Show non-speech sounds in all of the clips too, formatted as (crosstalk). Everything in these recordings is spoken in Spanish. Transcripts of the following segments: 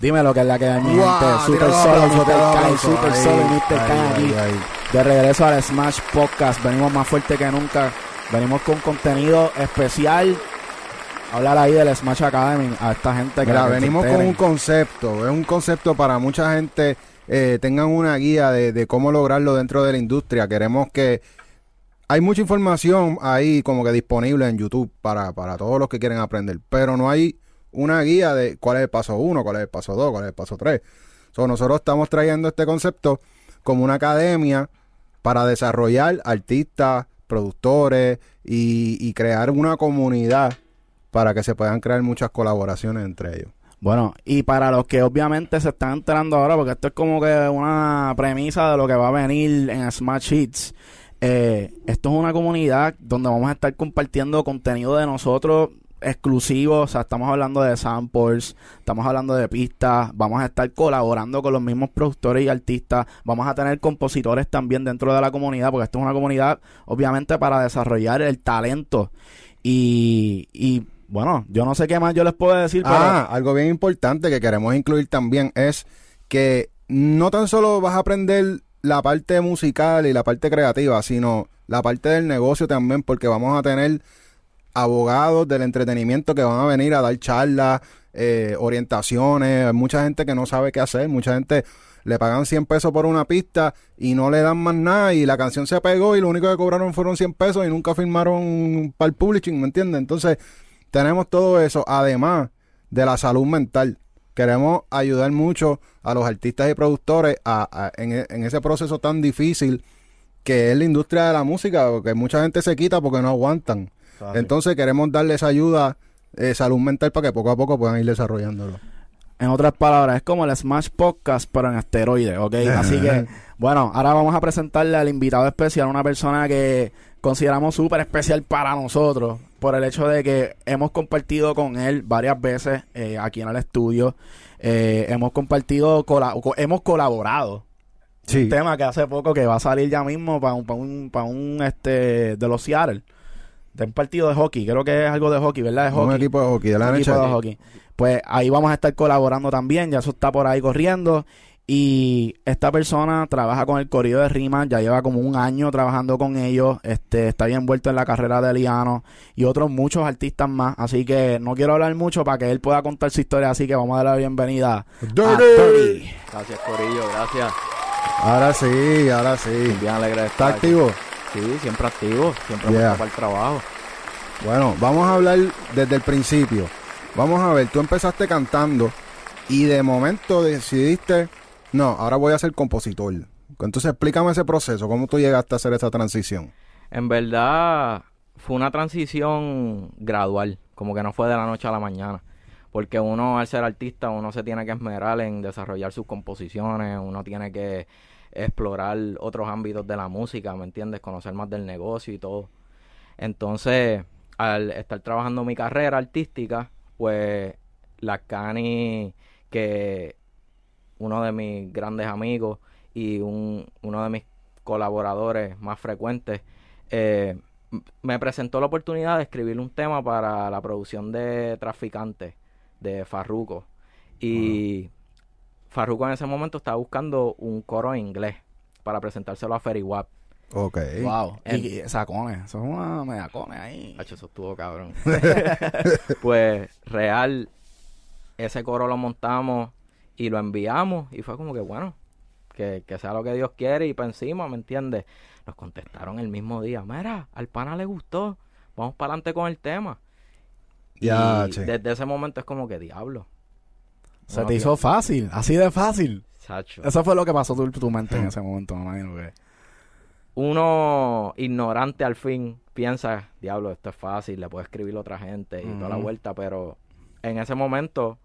Dime lo que es la que hay, mi Wow, gente. Super solo, Mr. Kai. Super solo, Mr. Kai aquí. ahí. De regreso al Smash Podcast. Venimos más fuerte que nunca. Venimos con contenido especial. Hablar ahí del Smash Academy a esta gente que Mira, venimos con un concepto, es un concepto para mucha gente eh, tengan una guía de, de cómo lograrlo dentro de la industria. Queremos que hay mucha información ahí como que disponible en YouTube para, para todos los que quieren aprender, pero no hay una guía de cuál es el paso uno, cuál es el paso dos, cuál es el paso tres. So, nosotros estamos trayendo este concepto como una academia para desarrollar artistas, productores y, y crear una comunidad para que se puedan crear muchas colaboraciones entre ellos. Bueno, y para los que obviamente se están enterando ahora, porque esto es como que una premisa de lo que va a venir en Smash Hits. eh, esto es una comunidad donde vamos a estar compartiendo contenido de nosotros exclusivo, o sea, estamos hablando de samples, estamos hablando de pistas, vamos a estar colaborando con los mismos productores y artistas, vamos a tener compositores también dentro de la comunidad, porque esto es una comunidad obviamente para desarrollar el talento. Y, y bueno, yo no sé qué más yo les puedo decir, pero Ah, algo bien importante que queremos incluir también es que no tan solo vas a aprender la parte musical y la parte creativa, sino la parte del negocio también, porque vamos a tener abogados del entretenimiento que van a venir a dar charlas, eh, orientaciones, hay mucha gente que no sabe qué hacer, mucha gente le pagan 100 pesos por una pista y no le dan más nada y la canción se pegó y lo único que cobraron fueron 100 pesos y nunca firmaron para el publishing, ¿me entiendes? Entonces, tenemos todo eso, además de la salud mental. Queremos ayudar mucho a los artistas y productores a- en, e- en ese proceso tan difícil que es la industria de la música, porque mucha gente se quita porque no aguantan. Entonces queremos darles ayuda, eh, salud mental, para que poco a poco puedan ir desarrollándolo. En otras palabras, es como el Smash Podcast, pero en esteroides, ¿ok? Así que, (laughs) bueno, ahora vamos a presentarle al invitado especial, una persona que consideramos súper especial para nosotros, por el hecho de que hemos compartido con él varias veces eh, aquí en el estudio. Eh, hemos compartido, cola- co- hemos colaborado. Sí. Un tema que hace poco que va a salir ya mismo para un, para un, para un, este, de los Seattle. De un partido de hockey, creo que es algo de hockey, ¿verdad? De Un hockey equipo de hockey de la un equipo de hockey. Pues ahí vamos a estar colaborando también, ya eso está por ahí corriendo. Y esta persona trabaja con el corrido de Rima, ya lleva como un año trabajando con ellos, este, está bien envuelto en la carrera de Liano y otros muchos artistas más. Así que no quiero hablar mucho para que él pueda contar su historia, así que vamos a darle la bienvenida a Dirty. Gracias, Corillo, gracias. Ahora sí, ahora sí. Bien alegre de ¿Está estar aquí. Sí, siempre activo, siempre Yeah. yeah. para el trabajo. Bueno, vamos a hablar desde el principio. Vamos a ver, tú empezaste cantando y de momento decidiste, no, ahora voy a ser compositor. Entonces explícame ese proceso, cómo tú llegaste a hacer esa transición. En verdad, fue una transición gradual, como que no fue de la noche a la mañana. Porque uno, al ser artista, uno se tiene que esmerar en desarrollar sus composiciones, uno tiene que explorar otros ámbitos de la música, ¿me entiendes? Conocer más del negocio y todo. Entonces, al estar trabajando mi carrera artística, pues la Cani, que uno de mis grandes amigos y un, uno de mis colaboradores más frecuentes, eh, me presentó la oportunidad de escribir un tema para la producción de Traficantes de Farruko. Y Farruko en ese momento estaba buscando un coro en inglés para presentárselo a Ferry Wap. Ok. Wow. En- Y, y sacones, es una medacones ahí. Hacho, eso estuvo cabrón. (laughs) (laughs) pues real, ese coro lo montamos y lo enviamos y fue como que bueno, que, que sea lo que Dios quiere y para encima, ¿me entiendes? Nos contestaron el mismo día, mira, al pana le gustó, vamos para adelante con el tema. Ya, y che. desde ese momento es como que diablo. Se te hizo fácil, así de fácil. Chacho. Eso fue lo que pasó por tu mente en ese momento, me imagino que. uno ignorante al fin piensa, diablo, esto es fácil, le puedo escribir a otra gente y toda la vuelta, pero en ese momento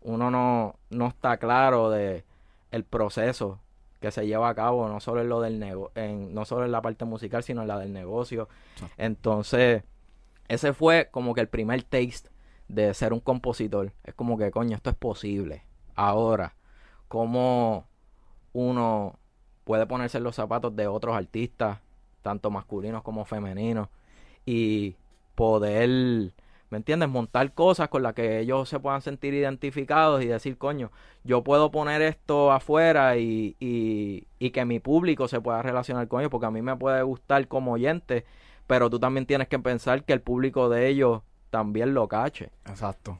uno no, no está claro de el proceso que se lleva a cabo, no solo en lo del nego en, no solo en la parte musical, sino en la del negocio. Entonces, ese fue como que el primer taste de ser un compositor. Es como que, coño, esto es posible. Ahora, ¿cómo uno puede ponerse en los zapatos de otros artistas, tanto masculinos como femeninos, y poder ¿Me entiendes? Montar cosas con las que ellos se puedan sentir identificados y decir, coño, yo puedo poner esto afuera y, y, y que mi público se pueda relacionar con ellos, porque a mí me puede gustar como oyente, pero tú también tienes que pensar que el público de ellos también lo cache. Exacto.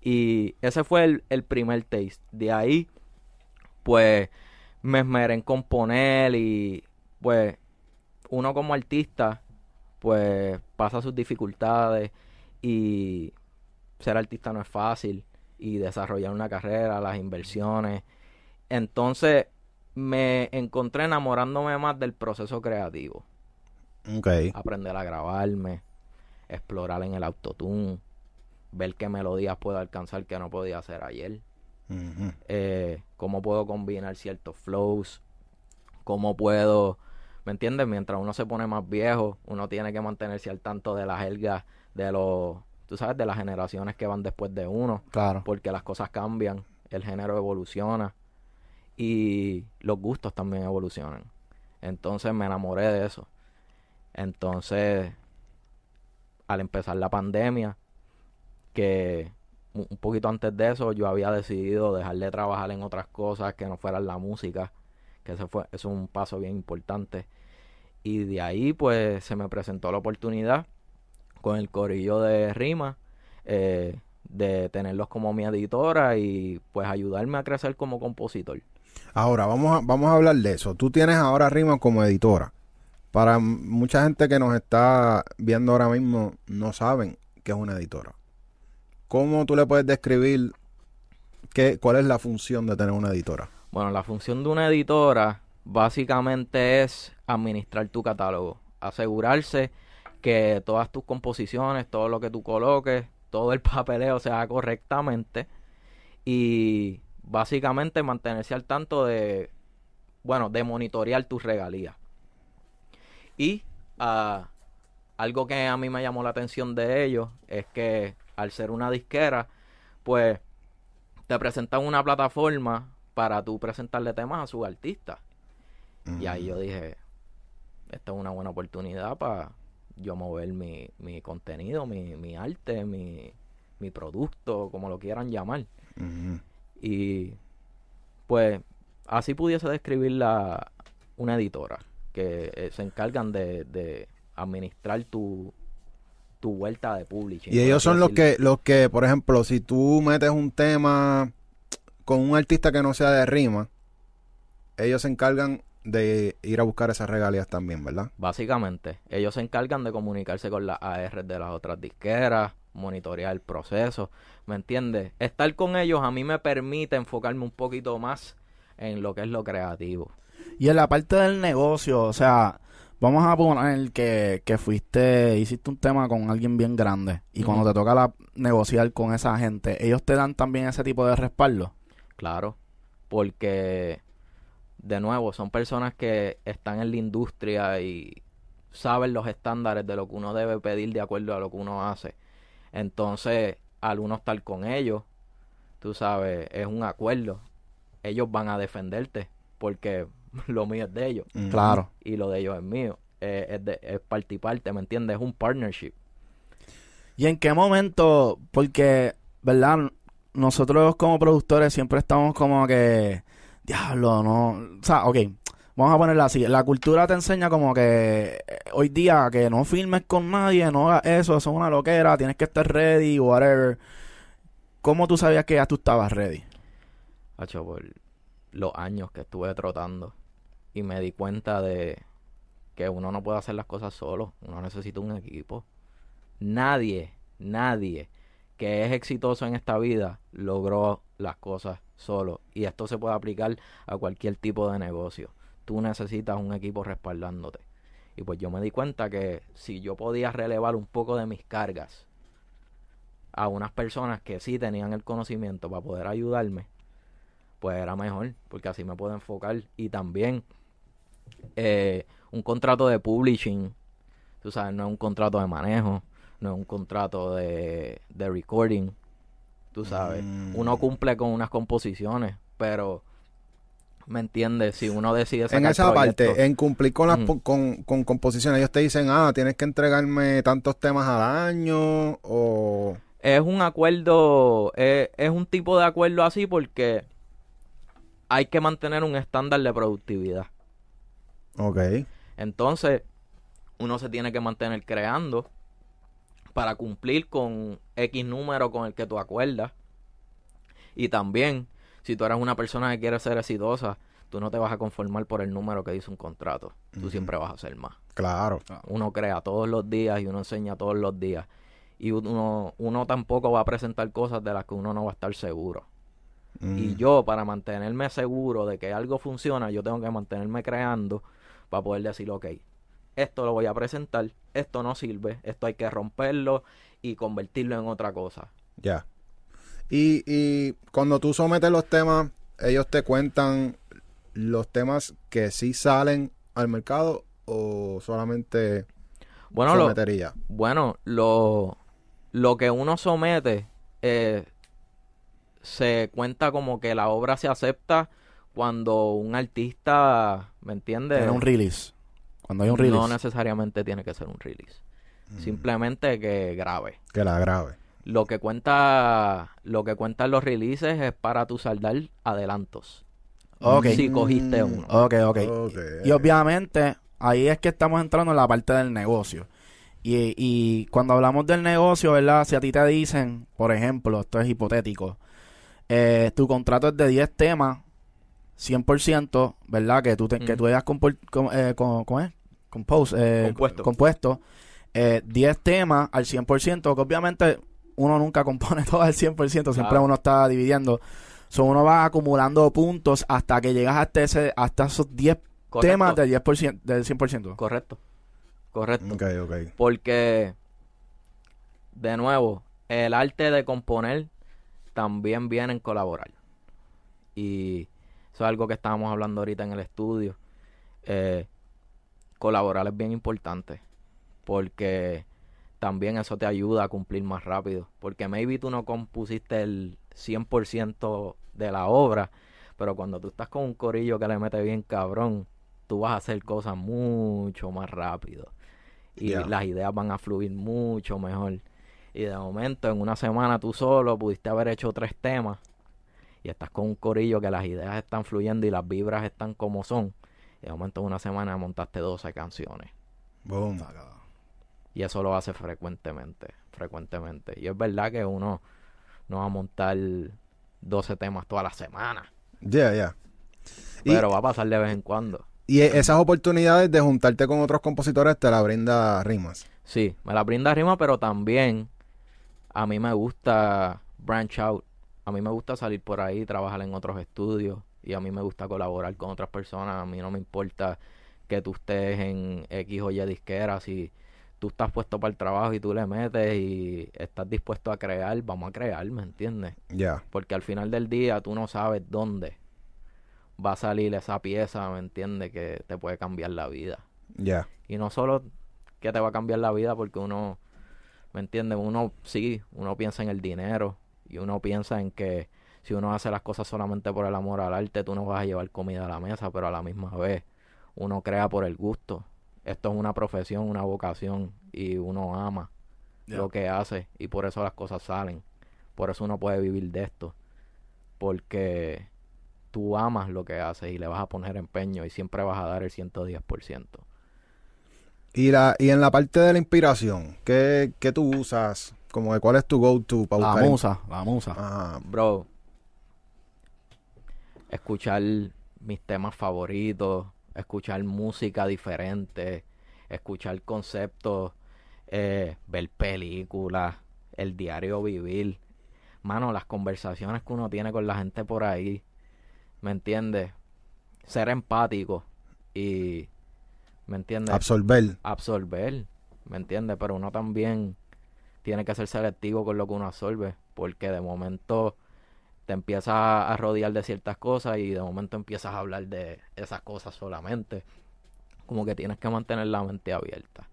Y ese fue el, el primer taste. De ahí, pues, me esmeré en componer y, pues, uno como artista, pues, pasa sus dificultades y ser artista no es fácil y desarrollar una carrera, las inversiones. Entonces, me encontré enamorándome más del proceso creativo. Ok. Aprender a grabarme, explorar en el autotune, ver qué melodías puedo alcanzar que no podía hacer ayer, eh, cómo puedo combinar ciertos flows, cómo puedo, ¿me entiendes? Mientras uno se pone más viejo, uno tiene que mantenerse al tanto de las jergas de los, tú sabes, de las generaciones que van después de uno, Claro. porque las cosas cambian, el género evoluciona y los gustos también evolucionan. Entonces me enamoré de eso. Entonces, al empezar la pandemia, que un poquito antes de eso yo había decidido dejar de trabajar en otras cosas que no fueran la música, que ese fue, eso es un paso bien importante. Y de ahí pues se me presentó la oportunidad con el corillo de Rima eh, de tenerlos como mi editora y pues ayudarme a crecer como compositor. Ahora, vamos a, vamos a hablar de eso. Tú tienes ahora Rima como editora. Para mucha gente que nos está viendo ahora mismo, no saben qué es una editora. ¿Cómo tú le puedes describir qué, cuál es la función de tener una editora? Bueno, la función de una editora básicamente es administrar tu catálogo, asegurarse que todas tus composiciones, todo lo que tú coloques, todo el (laughs) papeleo se haga correctamente y básicamente mantenerse al tanto de, bueno, de monitorear tus regalías. Y ah, algo que a mí me llamó la atención de ellos es que al ser una disquera, pues te presentan una plataforma para tú presentarle temas a sus artistas. Y ahí yo dije, esta es una buena oportunidad para yo mover mi, mi contenido, mi, mi arte, mi, mi producto, como lo quieran llamar. Y pues así pudiese describir la, una editora que eh, se encargan de, de administrar tu, tu vuelta de publishing. Y ellos son los decirlo. que, los que, por ejemplo, si tú metes un tema con un artista que no sea de rima, ellos se encargan de ir a buscar esas regalías también, ¿verdad? Básicamente, ellos se encargan de comunicarse con las AR de las otras disqueras, monitorear el proceso, ¿me entiendes? Estar con ellos a mí me permite enfocarme un poquito más en lo que es lo creativo. Y en la parte del negocio, o sea, vamos a poner que, que fuiste, hiciste un tema con alguien bien grande y cuando te toca la- negociar con esa gente, ellos te dan también ese tipo de respaldo. Claro, porque de nuevo son personas que están en la industria y saben los estándares de lo que uno debe pedir de acuerdo a lo que uno hace. Entonces, al uno estar con ellos, tú sabes, es un acuerdo. Ellos van a defenderte porque (laughs) lo mío es de ellos. Claro. y lo de ellos es mío. Eh, es, de, es parte y parte, ¿me entiendes? Es un partnership. ¿Y en qué momento? Porque, ¿verdad? Nosotros como productores siempre estamos como que, diablo, no. O sea, ok, vamos a ponerla así. La cultura te enseña como que eh, hoy día que no filmes con nadie, no hagas eso, eso es una loquera, tienes que estar ready, whatever. ¿Cómo tú sabías que ya tú estabas ready? Hacho, por los años que estuve trotando y me di cuenta de que uno no puede hacer las cosas solo, uno necesita un equipo. Nadie, nadie que es exitoso en esta vida logró las cosas solo y esto se puede aplicar a cualquier tipo de negocio. Tú necesitas un equipo respaldándote. Y pues yo me di cuenta que si yo podía relevar un poco de mis cargas a unas personas que sí tenían el conocimiento para poder ayudarme, pues era mejor, porque así me puedo enfocar. Y también eh, un contrato de publishing, tú sabes, no es un contrato de manejo, no es un contrato de, de recording, tú sabes. Mm. Uno cumple con unas composiciones, pero, ¿me entiendes? Si uno decide En sacar esa proyectos- parte, en cumplir con las po- con, con composiciones, ellos te dicen, ah, tienes que entregarme tantos temas al año o Es un acuerdo, es, es un tipo de acuerdo así porque hay que mantener un estándar de productividad. Ok. Entonces, uno se tiene que mantener creando para cumplir con X número con el que tú acuerdas. Y también, si tú eres una persona que quiere ser exitosa, tú no te vas a conformar por el número que dice un contrato. Tú siempre vas a hacer más. Claro. Uno crea todos los días y uno enseña todos los días. Y uno, uno tampoco va a presentar cosas de las que uno no va a estar seguro. Mm. Y yo, para mantenerme seguro de que algo funciona, yo tengo que mantenerme creando para poder decir, ok, esto lo voy a presentar, esto no sirve, esto hay que romperlo y convertirlo en otra cosa. Ya. Y, y cuando tú sometes los temas, ellos te cuentan los temas que sí salen al mercado o solamente Bueno, lo, sometería. bueno, lo, lo que uno somete eh, se cuenta como que la obra se acepta cuando un artista, ¿me entiendes? Tiene un release. Cuando hay un release. No necesariamente tiene que ser un release. Simplemente que grabe. Que la grave. Lo que cuenta, lo que cuentan los releases es para tu saldar adelantos. Ok. Si cogiste Mm. uno. Ok, ok. Ok. Y obviamente ahí es que estamos entrando en la parte del negocio. Y, y cuando hablamos del negocio, ¿verdad? Si a ti te dicen, por ejemplo, esto es hipotético, eh, tu contrato es de 10 temas, 100%, ¿verdad? Que tú, te- que tú hayas compor- com- eh, ¿cómo es? Compose, eh, Compuesto. compuesto, eh, 10 temas al 100%, que obviamente uno nunca compone (laughs) todo al 100%, siempre Claro. uno está dividiendo. So, uno va acumulando puntos hasta que llegas hasta, ese, hasta esos 10 Correcto. temas del 10%, del 100%. Correcto. Correcto. Ok, ok. Porque, de nuevo, el arte de componer también viene en colaborar. Y eso es algo que estábamos hablando ahorita en el estudio. Eh, colaborar es bien importante. Porque también eso te ayuda a cumplir más rápido. Porque maybe tú no compusiste el 100% de la obra. Pero cuando tú estás con un corillo que le mete bien cabrón, tú vas a hacer cosas mucho más rápido. Y las ideas van a fluir mucho mejor. Y de momento, en una semana tú solo pudiste haber hecho tres temas. Y estás con un corillo que las ideas están fluyendo y las vibras están como son. Y de momento, en una semana montaste 12 canciones. Boom. Y eso lo hace frecuentemente, frecuentemente. Y es verdad que uno no va a montar 12 temas toda la semana. Ya, ya. Pero va a pasar de vez en cuando. Y e- esas oportunidades de juntarte con otros compositores te la brinda Rimas. Sí, me la brinda rima, pero también a mí me gusta branch out. A mí me gusta salir por ahí, trabajar en otros estudios. Y a mí me gusta colaborar con otras personas. A mí no me importa que tú estés en X o Y disquera. Si tú estás puesto para el trabajo y tú le metes y estás dispuesto a crear, vamos a crear, ¿me entiendes? Ya. Porque al final del día tú no sabes dónde va a salir esa pieza, ¿me entiendes? Que te puede cambiar la vida. Ya. Y no solo que te va a cambiar la vida porque uno, ¿me entiendes? Uno sí, uno piensa en el dinero y uno piensa en que si uno hace las cosas solamente por el amor al arte, tú no vas a llevar comida a la mesa, pero a la misma vez uno crea por el gusto. Esto es una profesión, una vocación y uno ama lo que hace y por eso las cosas salen. Por eso uno puede vivir de esto. Porque tú amas lo que haces y le vas a poner empeño y siempre vas a dar el 110%. Y, la, y en la parte de la inspiración, ¿qué, qué tú usas? Como de cuál es tu go-to para La buscar? musa, la musa. Ah, Bro, escuchar mis temas favoritos, escuchar música diferente, escuchar conceptos, eh, ver películas, el diario vivir. Mano, las conversaciones que uno tiene con la gente por ahí, ¿me entiendes? Ser empático y, ¿me entiendes? absorber. absorber, ¿me entiendes? Pero uno también tiene que ser selectivo con lo que uno absorbe, porque de momento te empiezas a rodear de ciertas cosas y de momento empiezas a hablar de esas cosas solamente. Como que tienes que mantener la mente abierta,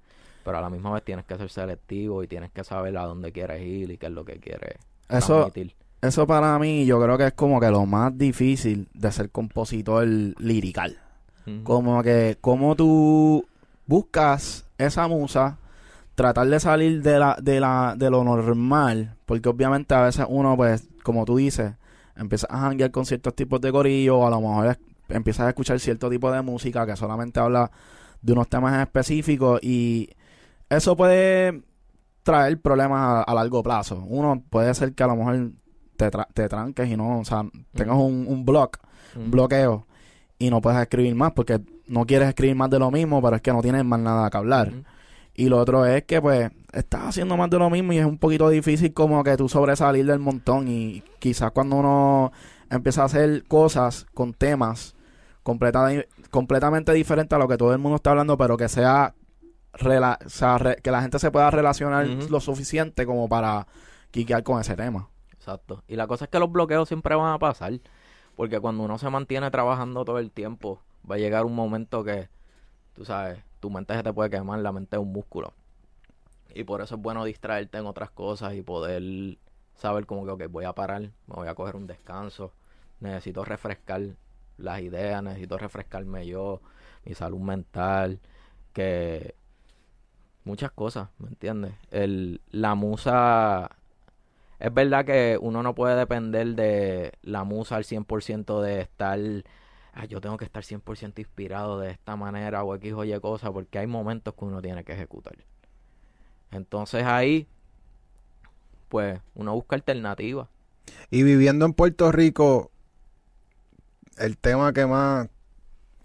pero a la misma vez tienes que ser selectivo y tienes que saber a dónde quieres ir y qué es lo que quieres Eso, transmitir. eso para mí yo creo que es como que lo más difícil de ser compositor lirical. Como que como tú buscas esa musa tratar de salir de la, de la, de lo normal, porque obviamente a veces uno, pues, como tú dices, empieza a janguear con ciertos tipos de corillo, o a lo mejor es- empiezas a escuchar cierto tipo de música que solamente habla de unos temas específicos y eso puede traer problemas a, a largo plazo. Uno puede ser que a lo mejor te, tra- te tranques y no, o sea, tengas un, un block, un Ujú. bloqueo y no puedes escribir más porque no quieres escribir más de lo mismo, pero es que no tienes más nada que hablar. Ujú. Y lo otro es que pues estás haciendo más de lo mismo y es un poquito difícil como que tú sobresalir del montón y quizás cuando uno empieza a hacer cosas con temas completa- completamente diferentes a lo que todo el mundo está hablando, pero que sea, rela- o sea, re- que la gente se pueda relacionar lo suficiente como para quiquear con ese tema. Exacto. Y la cosa es que los bloqueos siempre van a pasar. Porque cuando uno se mantiene trabajando todo el tiempo, va a llegar un momento que, tú sabes, tu mente se te puede quemar, la mente es un músculo. Y por eso es bueno distraerte en otras cosas y poder saber como que, ok, voy a parar, me voy a coger un descanso, necesito refrescar las ideas, necesito refrescarme yo, mi salud mental, que muchas cosas, ¿me entiendes? El, la musa es verdad que uno no puede depender de la musa al 100% de estar, "Ah, yo tengo que estar 100% inspirado de esta manera o X o Y cosa, porque hay momentos que uno tiene que ejecutar. Entonces ahí, pues, uno busca alternativas. Y viviendo en Puerto Rico, el tema que más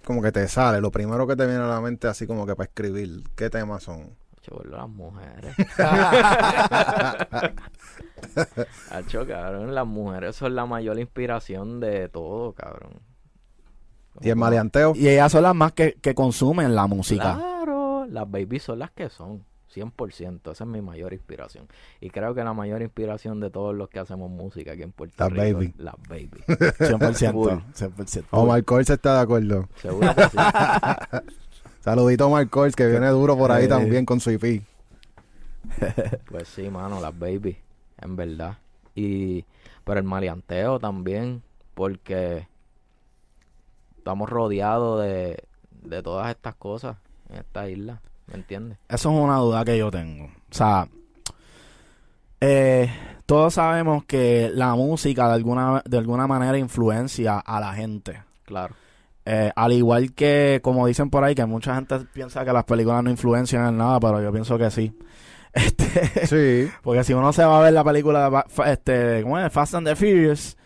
como que te sale, lo primero que te viene a la mente así como que para escribir, ¿qué temas son? Las mujeres. (laughs) Hacho, cabrón, las mujeres son la mayor inspiración de todo, cabrón. Y el maleanteo, Y ellas son las más que, que consumen la música. Claro, las babies son las que son, 100%, esa es mi mayor inspiración. Y creo que la mayor inspiración de todos los que hacemos música aquí en Puerto Las Rico, baby. las babies. (laughs) 100%. Full. 100%. Omar Coles está de acuerdo. Seguro que sí. (laughs) Saludito a Omar Coles, que viene duro por ahí Eh. también con su IP. (laughs) Pues sí, mano, las baby, en verdad. Y pero el maleanteo también, porque estamos rodeados de, de todas estas cosas en esta isla, ¿me entiendes? Eso es una duda que yo tengo. O sea, eh, todos sabemos que la música de alguna, de alguna manera influencia a la gente. Claro. Eh, al igual que, como dicen por ahí, que mucha gente piensa que las películas no influencian en nada, pero yo pienso que sí. (laughs) Este, Sí. porque si uno se va a ver la película de este, ¿cómo es? Fast and the Furious,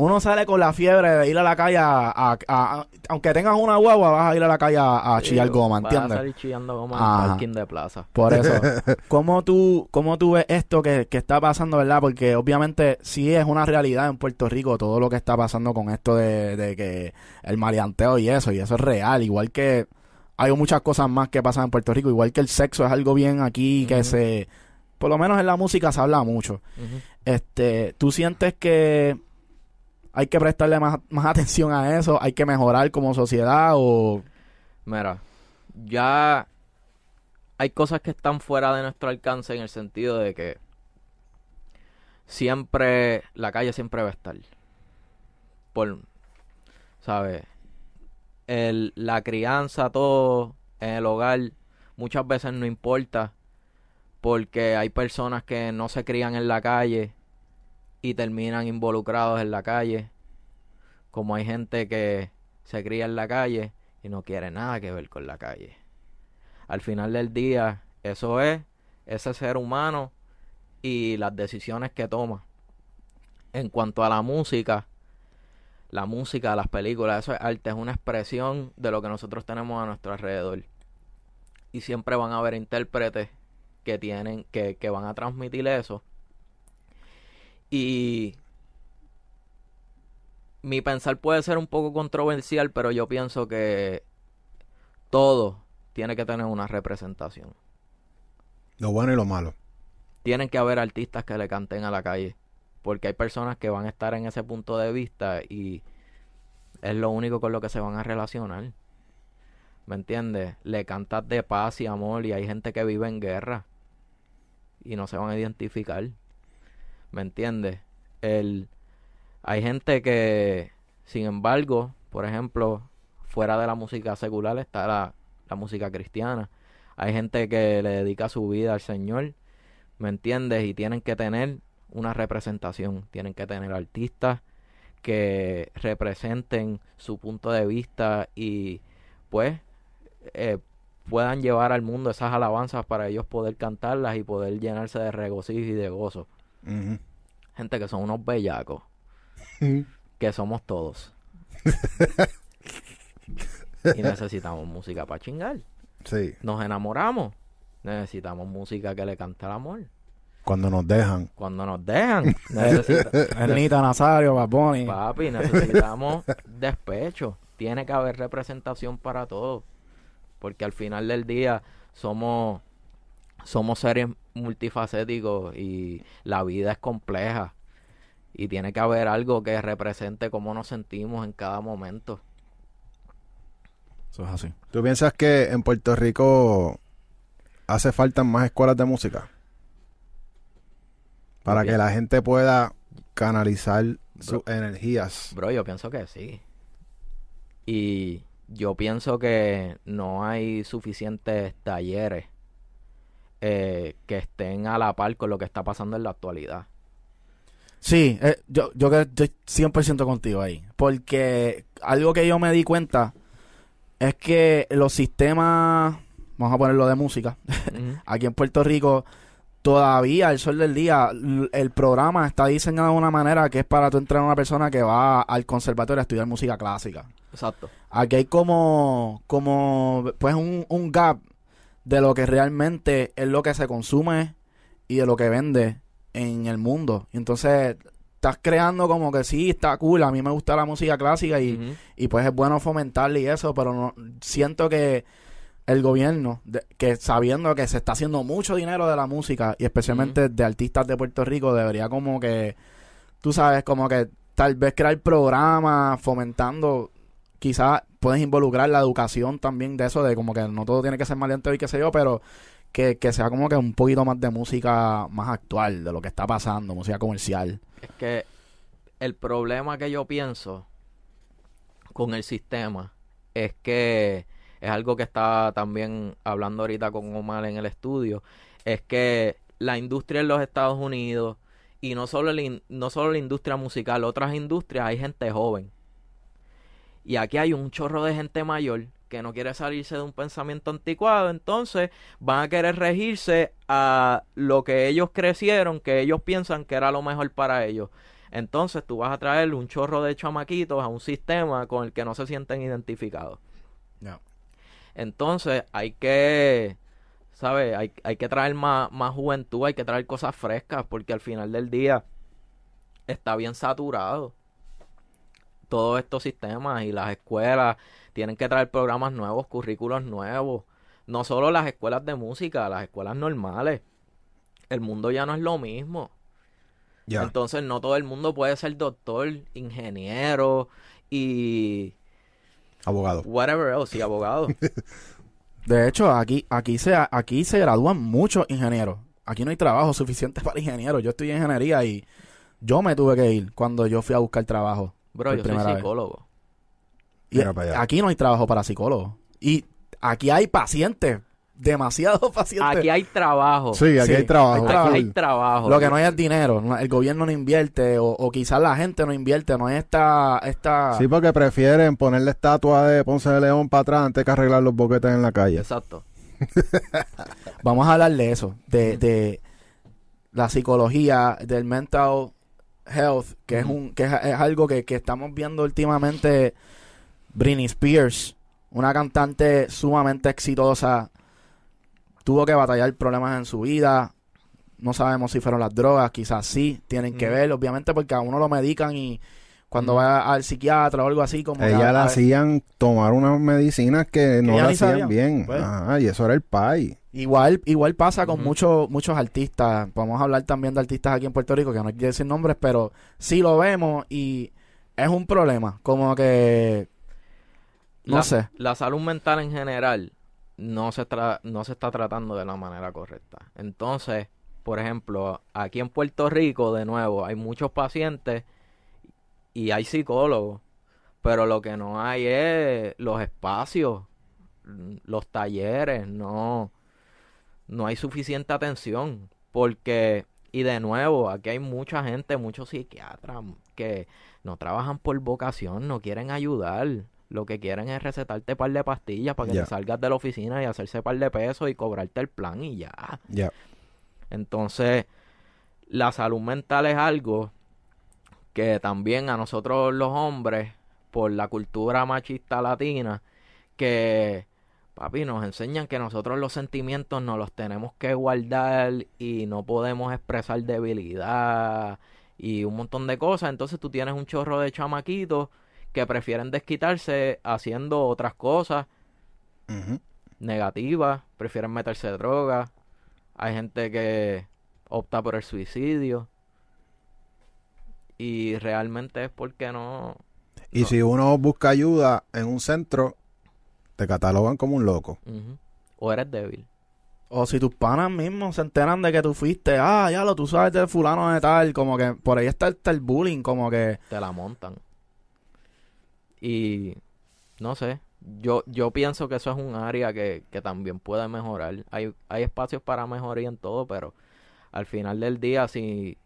uno sale con la fiebre de ir a la calle a, a- a- aunque tengas una guagua, vas a ir a la calle a, a chillar goma, Vas a ¿entiendes? salir chillando goma en Ajá. parking de plaza. Por eso, (laughs) ¿cómo tú, cómo tú ves esto que, que está pasando, verdad? Porque obviamente sí es una realidad en Puerto Rico todo lo que está pasando con esto de, de que el maleanteo y eso, y eso es real, igual que hay muchas cosas más que pasan en Puerto Rico, igual que el sexo es algo bien aquí que se, por lo menos en la música se habla mucho. Este, ¿tú sientes que hay que prestarle más, más atención a eso? ¿Hay que mejorar como sociedad o...? Mira, ya hay cosas que están fuera de nuestro alcance en el sentido de que siempre, la calle siempre va a estar. Por, ¿sabes? El, la crianza, todo en el hogar, muchas veces no importa porque hay personas que no se crían en la calle y terminan involucrados en la calle. Como hay gente que se cría en la calle y no quiere nada que ver con la calle. Al final del día, eso es ese ser humano y las decisiones que toma. En cuanto a la música, la música, las películas, eso es arte, es una expresión de lo que nosotros tenemos a nuestro alrededor. Y siempre van a haber intérpretes que tienen, que, que van a transmitir eso. Y mi pensar puede ser un poco controversial, pero yo pienso que todo tiene que tener una representación. Lo bueno y lo malo. Tienen que haber artistas que le canten a la calle, porque hay personas que van a estar en ese punto de vista y es lo único con lo que se van a relacionar. ¿Me entiendes? Le cantas de paz y amor y hay gente que vive en guerra y no se van a identificar. ¿Me entiendes? El hay gente que, sin embargo, por ejemplo, fuera de la música secular está la, la música cristiana. Hay gente que le dedica su vida al Señor, ¿me entiendes? Y tienen que tener una representación, tienen que tener artistas que representen su punto de vista y pues eh, puedan llevar al mundo esas alabanzas para ellos poder cantarlas y poder llenarse de regocijo y de gozo. Gente que son unos bellacos, (laughs) que somos todos. y necesitamos música para chingar. Sí, Nos enamoramos, necesitamos música que le cante el amor. cuando nos dejan. Cuando nos dejan, (laughs) necesita- Ernita Nazario, Bad Bunny. papi, necesitamos (laughs) despecho. Tiene que haber representación para todos. Porque al final del día somos, somos seres multifacéticos y la vida es compleja. Y tiene que haber algo que represente cómo nos sentimos en cada momento. Eso es así. ¿Tú piensas que en Puerto Rico hace falta más escuelas de música? Para que la gente pueda canalizar sus energías. Bro, yo pienso que sí. Y yo pienso que no hay suficientes talleres eh, que estén a la par con lo que está pasando en la actualidad. Sí, eh, yo, yo que estoy 100% contigo ahí. Porque algo que yo me di cuenta es que los sistemas, vamos a ponerlo de música, (laughs) aquí en Puerto Rico, todavía al sol del día, el programa está diseñado de una manera que es para tú entrar a una persona que va al conservatorio a estudiar música clásica. Exacto. Aquí hay como, como, pues un, un gap de lo que realmente es lo que se consume y de lo que vende en el mundo. Entonces estás creando como que sí, está cool, a mí me gusta la música clásica y, y pues es bueno fomentarla y eso, pero no, siento que el gobierno, de- que sabiendo que se está haciendo mucho dinero de la música y especialmente de artistas de Puerto Rico, debería como que, tú sabes, como que tal vez crear programas fomentando, quizás puedes involucrar la educación también de eso, de como que no todo tiene que ser maleante y qué sé yo, pero que, que sea como que un poquito más de música más actual, de lo que está pasando, música comercial. Es que el problema que yo pienso con el sistema es que es algo que estaba también hablando ahorita con Omar en el estudio, es que la industria en los Estados Unidos y no solo, in- no solo la industria musical, otras industrias hay gente joven. Y aquí hay un chorro de gente mayor que no quiere salirse de un pensamiento anticuado, entonces van a querer regirse a lo que ellos crecieron, que ellos piensan que era lo mejor para ellos. Entonces tú vas a traer un chorro de chamaquitos a un sistema con el que no se sienten identificados. Entonces hay que, ¿sabes? Hay, hay que traer más, más juventud, hay que traer cosas frescas, porque al final del día está bien saturado todos estos sistemas y las escuelas tienen que traer programas nuevos, currículos nuevos. No solo las escuelas de música, las escuelas normales. El mundo ya no es lo mismo. Ya. Entonces no todo el mundo puede ser doctor, ingeniero y Abogado. whatever else, y abogado. (laughs) De hecho, aquí, aquí se, aquí se gradúan muchos ingenieros. Aquí no hay trabajo suficiente (laughs) para ingenieros. Yo estudié ingeniería y yo me tuve que ir cuando yo fui a buscar trabajo. Bro, yo soy psicólogo. Y aquí no hay trabajo para psicólogos. Y aquí hay pacientes, demasiados (laughs) pacientes. Aquí hay trabajo. Sí, aquí Sí, hay trabajo. hay Aquí trabajo. hay trabajo. Lo que no hay es dinero. El gobierno no invierte o, o quizás la gente no invierte. No hay esta... esta... Sí, porque prefieren ponerle estatua de Ponce de León para atrás antes que arreglar los boquetes en la calle. Exacto. (laughs) Vamos a hablar de eso, de, de la psicología, del mental health, que es un que es, es algo que, que estamos viendo últimamente. Britney Spears, una cantante sumamente exitosa, tuvo que batallar problemas en su vida. No sabemos si fueron las drogas, quizás sí, tienen que ver, obviamente, porque a uno lo medican y cuando va al psiquiatra o algo así, como Ella la hacían tomar unas medicinas que no la sabía. hacían bien. Pues. Ajá, y eso era el pay. Igual, igual pasa con muchos, muchos artistas. Vamos a hablar también de artistas aquí en Puerto Rico, que no hay que decir nombres, pero sí lo vemos y es un problema. Como que, no la, sé. La salud mental en general no se, tra- no se está tratando de la manera correcta. Entonces, por ejemplo, aquí en Puerto Rico, de nuevo, hay muchos pacientes y hay psicólogos, pero lo que no hay es los espacios, los talleres, no, no hay suficiente atención porque y de nuevo aquí hay mucha gente muchos psiquiatras que no trabajan por vocación no quieren ayudar lo que quieren es recetarte par de pastillas para que te salgas de la oficina y hacerse par de pesos y cobrarte el plan y ya Ya. entonces la salud mental es algo que también a nosotros los hombres por la cultura machista latina que papi nos enseñan que nosotros los sentimientos nos los tenemos que guardar y no podemos expresar debilidad y un montón de cosas entonces tú tienes un chorro de chamaquitos que prefieren desquitarse haciendo otras cosas negativas, prefieren meterse droga. Hay gente que opta por el suicidio. Y realmente es porque no... Y si uno busca ayuda en un centro, te catalogan como un loco. O eres débil. O si tus panas mismos se enteran de que tú fuiste, ah, ya lo, tú sabes de fulano de tal, como que por ahí está, está el bullying, como que... Te la montan. Y no sé. Yo, yo pienso que eso es un área que, que también puede mejorar. Hay, hay espacios para mejoría en todo, pero al final del día, si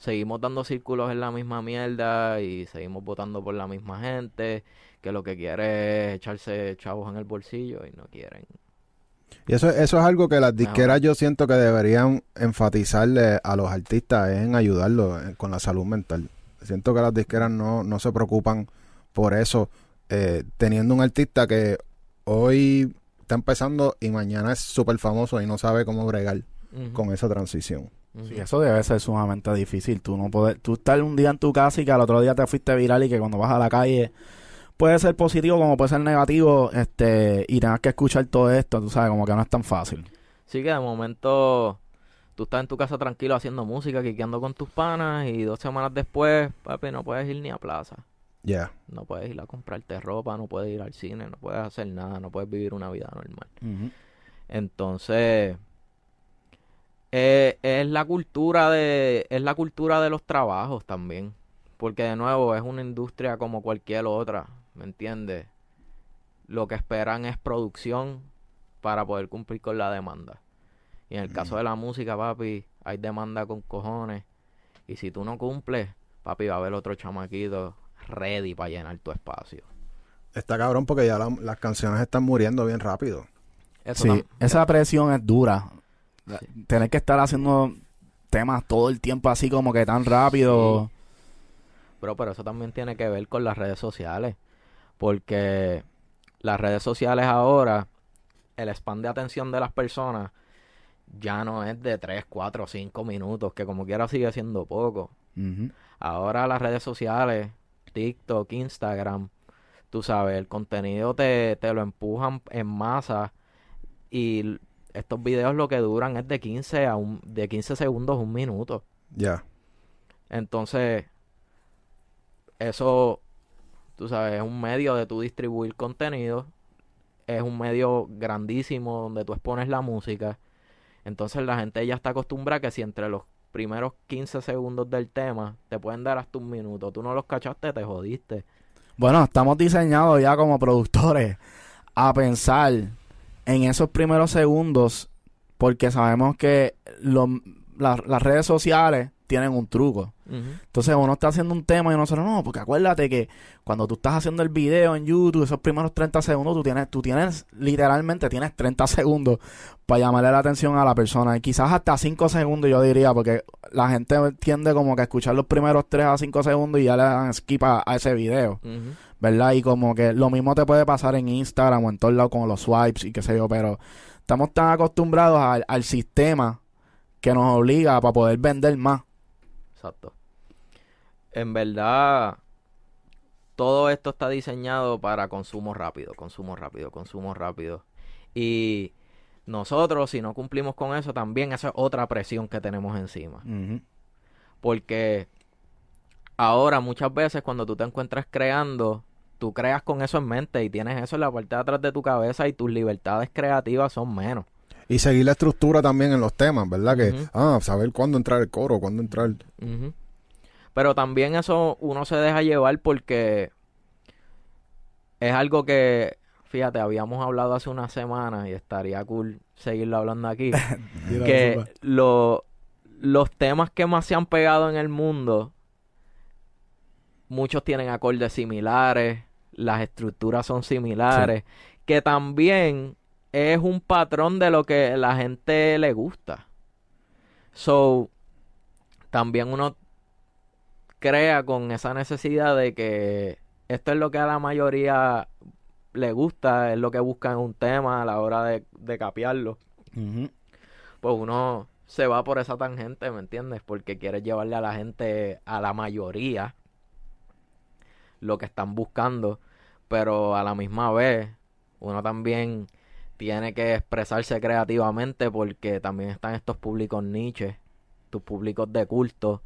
seguimos dando círculos en la misma mierda y seguimos votando por la misma gente, que lo que quiere es echarse chavos en el bolsillo y no quieren. Y eso, eso es algo que las disqueras yo siento que deberían enfatizarle a los artistas en ayudarlos eh, con la salud mental. Siento que las disqueras no, no se preocupan por eso, eh, teniendo un artista que hoy está empezando y mañana es súper famoso y no sabe cómo bregar con esa transición. Sí, eso debe ser sumamente difícil. Tú no poder, tú estar un día en tu casa y que al otro día te fuiste viral y que cuando vas a la calle puede ser positivo como puede ser negativo, este, y tengas que escuchar todo esto, tú sabes, como que no es tan fácil. Sí que de momento tú estás en tu casa tranquilo haciendo música, quiqueando con tus panas y dos semanas después, papi, no puedes ir ni a plaza. Ya. No puedes ir a comprarte ropa, no puedes ir al cine, no puedes hacer nada, no puedes vivir una vida normal. Entonces, eh, es la cultura de, es la cultura de los trabajos también. Porque de nuevo es una industria como cualquier otra, ¿me entiendes? Lo que esperan es producción para poder cumplir con la demanda. Y en el caso de la música, papi, hay demanda con cojones. Y si tú no cumples, papi, va a haber otro chamaquito ready para llenar tu espacio. Está cabrón porque ya la- las canciones están muriendo bien rápido. Eso Sí, esa presión es dura. Sí. Tener que estar haciendo temas todo el tiempo así como que tan rápido. Bro, pero eso también tiene que ver con las redes sociales. Porque las redes sociales ahora, el span de atención de las personas ya no es de 3, 4, 5 minutos, que como quiera sigue siendo poco. Ahora las redes sociales, TikTok, Instagram, tú sabes, el contenido te, te lo empujan en masa y estos videos lo que duran es de 15 a un, de 15 segundos a un minuto. Ya. Entonces, eso, tú sabes, es un medio de tú distribuir contenido. Es un medio grandísimo donde tú expones la música. Entonces la gente ya está acostumbrada que si entre los primeros 15 segundos del tema te pueden dar hasta un minuto, tú no los cachaste, te jodiste. Bueno, estamos diseñados ya como productores a pensar en esos primeros segundos porque sabemos que lo- la- las redes sociales tienen un truco. Entonces uno está haciendo un tema y nosotros no, porque acuérdate que cuando tú estás haciendo el video en YouTube, esos primeros 30 segundos, tú tienes, tú tienes, literalmente tienes 30 segundos para llamarle la atención a la persona. Y quizás hasta 5 segundos yo diría, porque la gente tiende como que a escuchar los primeros 3 a 5 segundos y ya le dan skip a, a ese video. ¿verdad? Y como que lo mismo te puede pasar en Instagram o en todos lados con los swipes y qué sé yo, pero estamos tan acostumbrados al, al sistema que nos obliga para poder vender más. Exacto. En verdad, todo esto está diseñado para consumo rápido, consumo rápido, consumo rápido. Y nosotros, si no cumplimos con eso, también esa es otra presión que tenemos encima. Porque ahora muchas veces cuando tú te encuentras creando, tú creas con eso en mente y tienes eso en la parte de atrás de tu cabeza y tus libertades creativas son menos. Y seguir la estructura también en los temas, ¿verdad? Que, ah, saber cuándo entrar el coro, cuándo entrar... Pero también eso uno se deja llevar porque es algo que fíjate, habíamos hablado hace una semana y estaría cool seguirlo hablando aquí. (laughs) Que lo- los temas que más se han pegado en el mundo, muchos tienen acordes similares, las estructuras son similares, que también es un patrón de lo que la gente le gusta. So, también uno crea con esa necesidad de que esto es lo que a la mayoría le gusta, es lo que busca en un tema a la hora de, de capearlo. Pues uno se va por esa tangente, ¿me entiendes? Porque quiere llevarle a la gente, a la mayoría, lo que están buscando, pero a la misma vez uno también tiene que expresarse creativamente porque también están estos públicos niches, tus públicos de culto,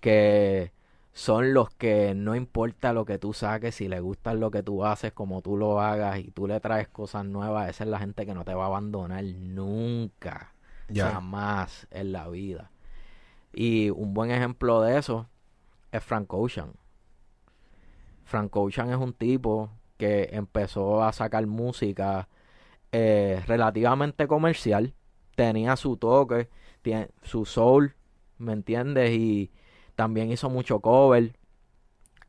que son los que no importa lo que tú saques, si le gusta lo que tú haces, como tú lo hagas y tú le traes cosas nuevas, esa es la gente que no te va a abandonar nunca, jamás en la vida. Y un buen ejemplo de eso es Frank Ocean. Frank Ocean es un tipo que empezó a sacar música eh, relativamente comercial, tenía su toque, tiene su soul, ¿me entiendes? Y también hizo mucho cover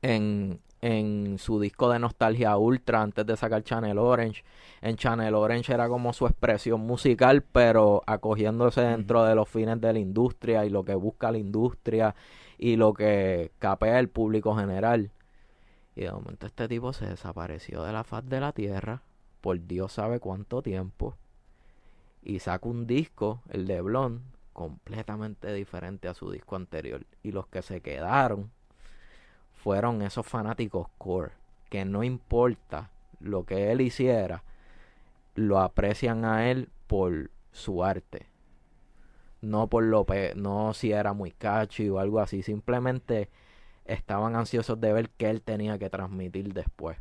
en, en su disco de Nostalgia Ultra antes de sacar Channel Orange. En Channel Orange era como su expresión musical, pero acogiéndose dentro de los fines de la industria y lo que busca la industria y lo que capea el público general. Y de momento este tipo se desapareció de la faz de la tierra por Dios sabe cuánto tiempo. Y saca un disco, el de Blonde, completamente diferente a su disco anterior. Y los que se quedaron fueron esos fanáticos core, que no importa lo que él hiciera, lo aprecian a él por su arte. No por lo pe- no si era muy catchy o algo así, simplemente estaban ansiosos de ver qué él tenía que transmitir después.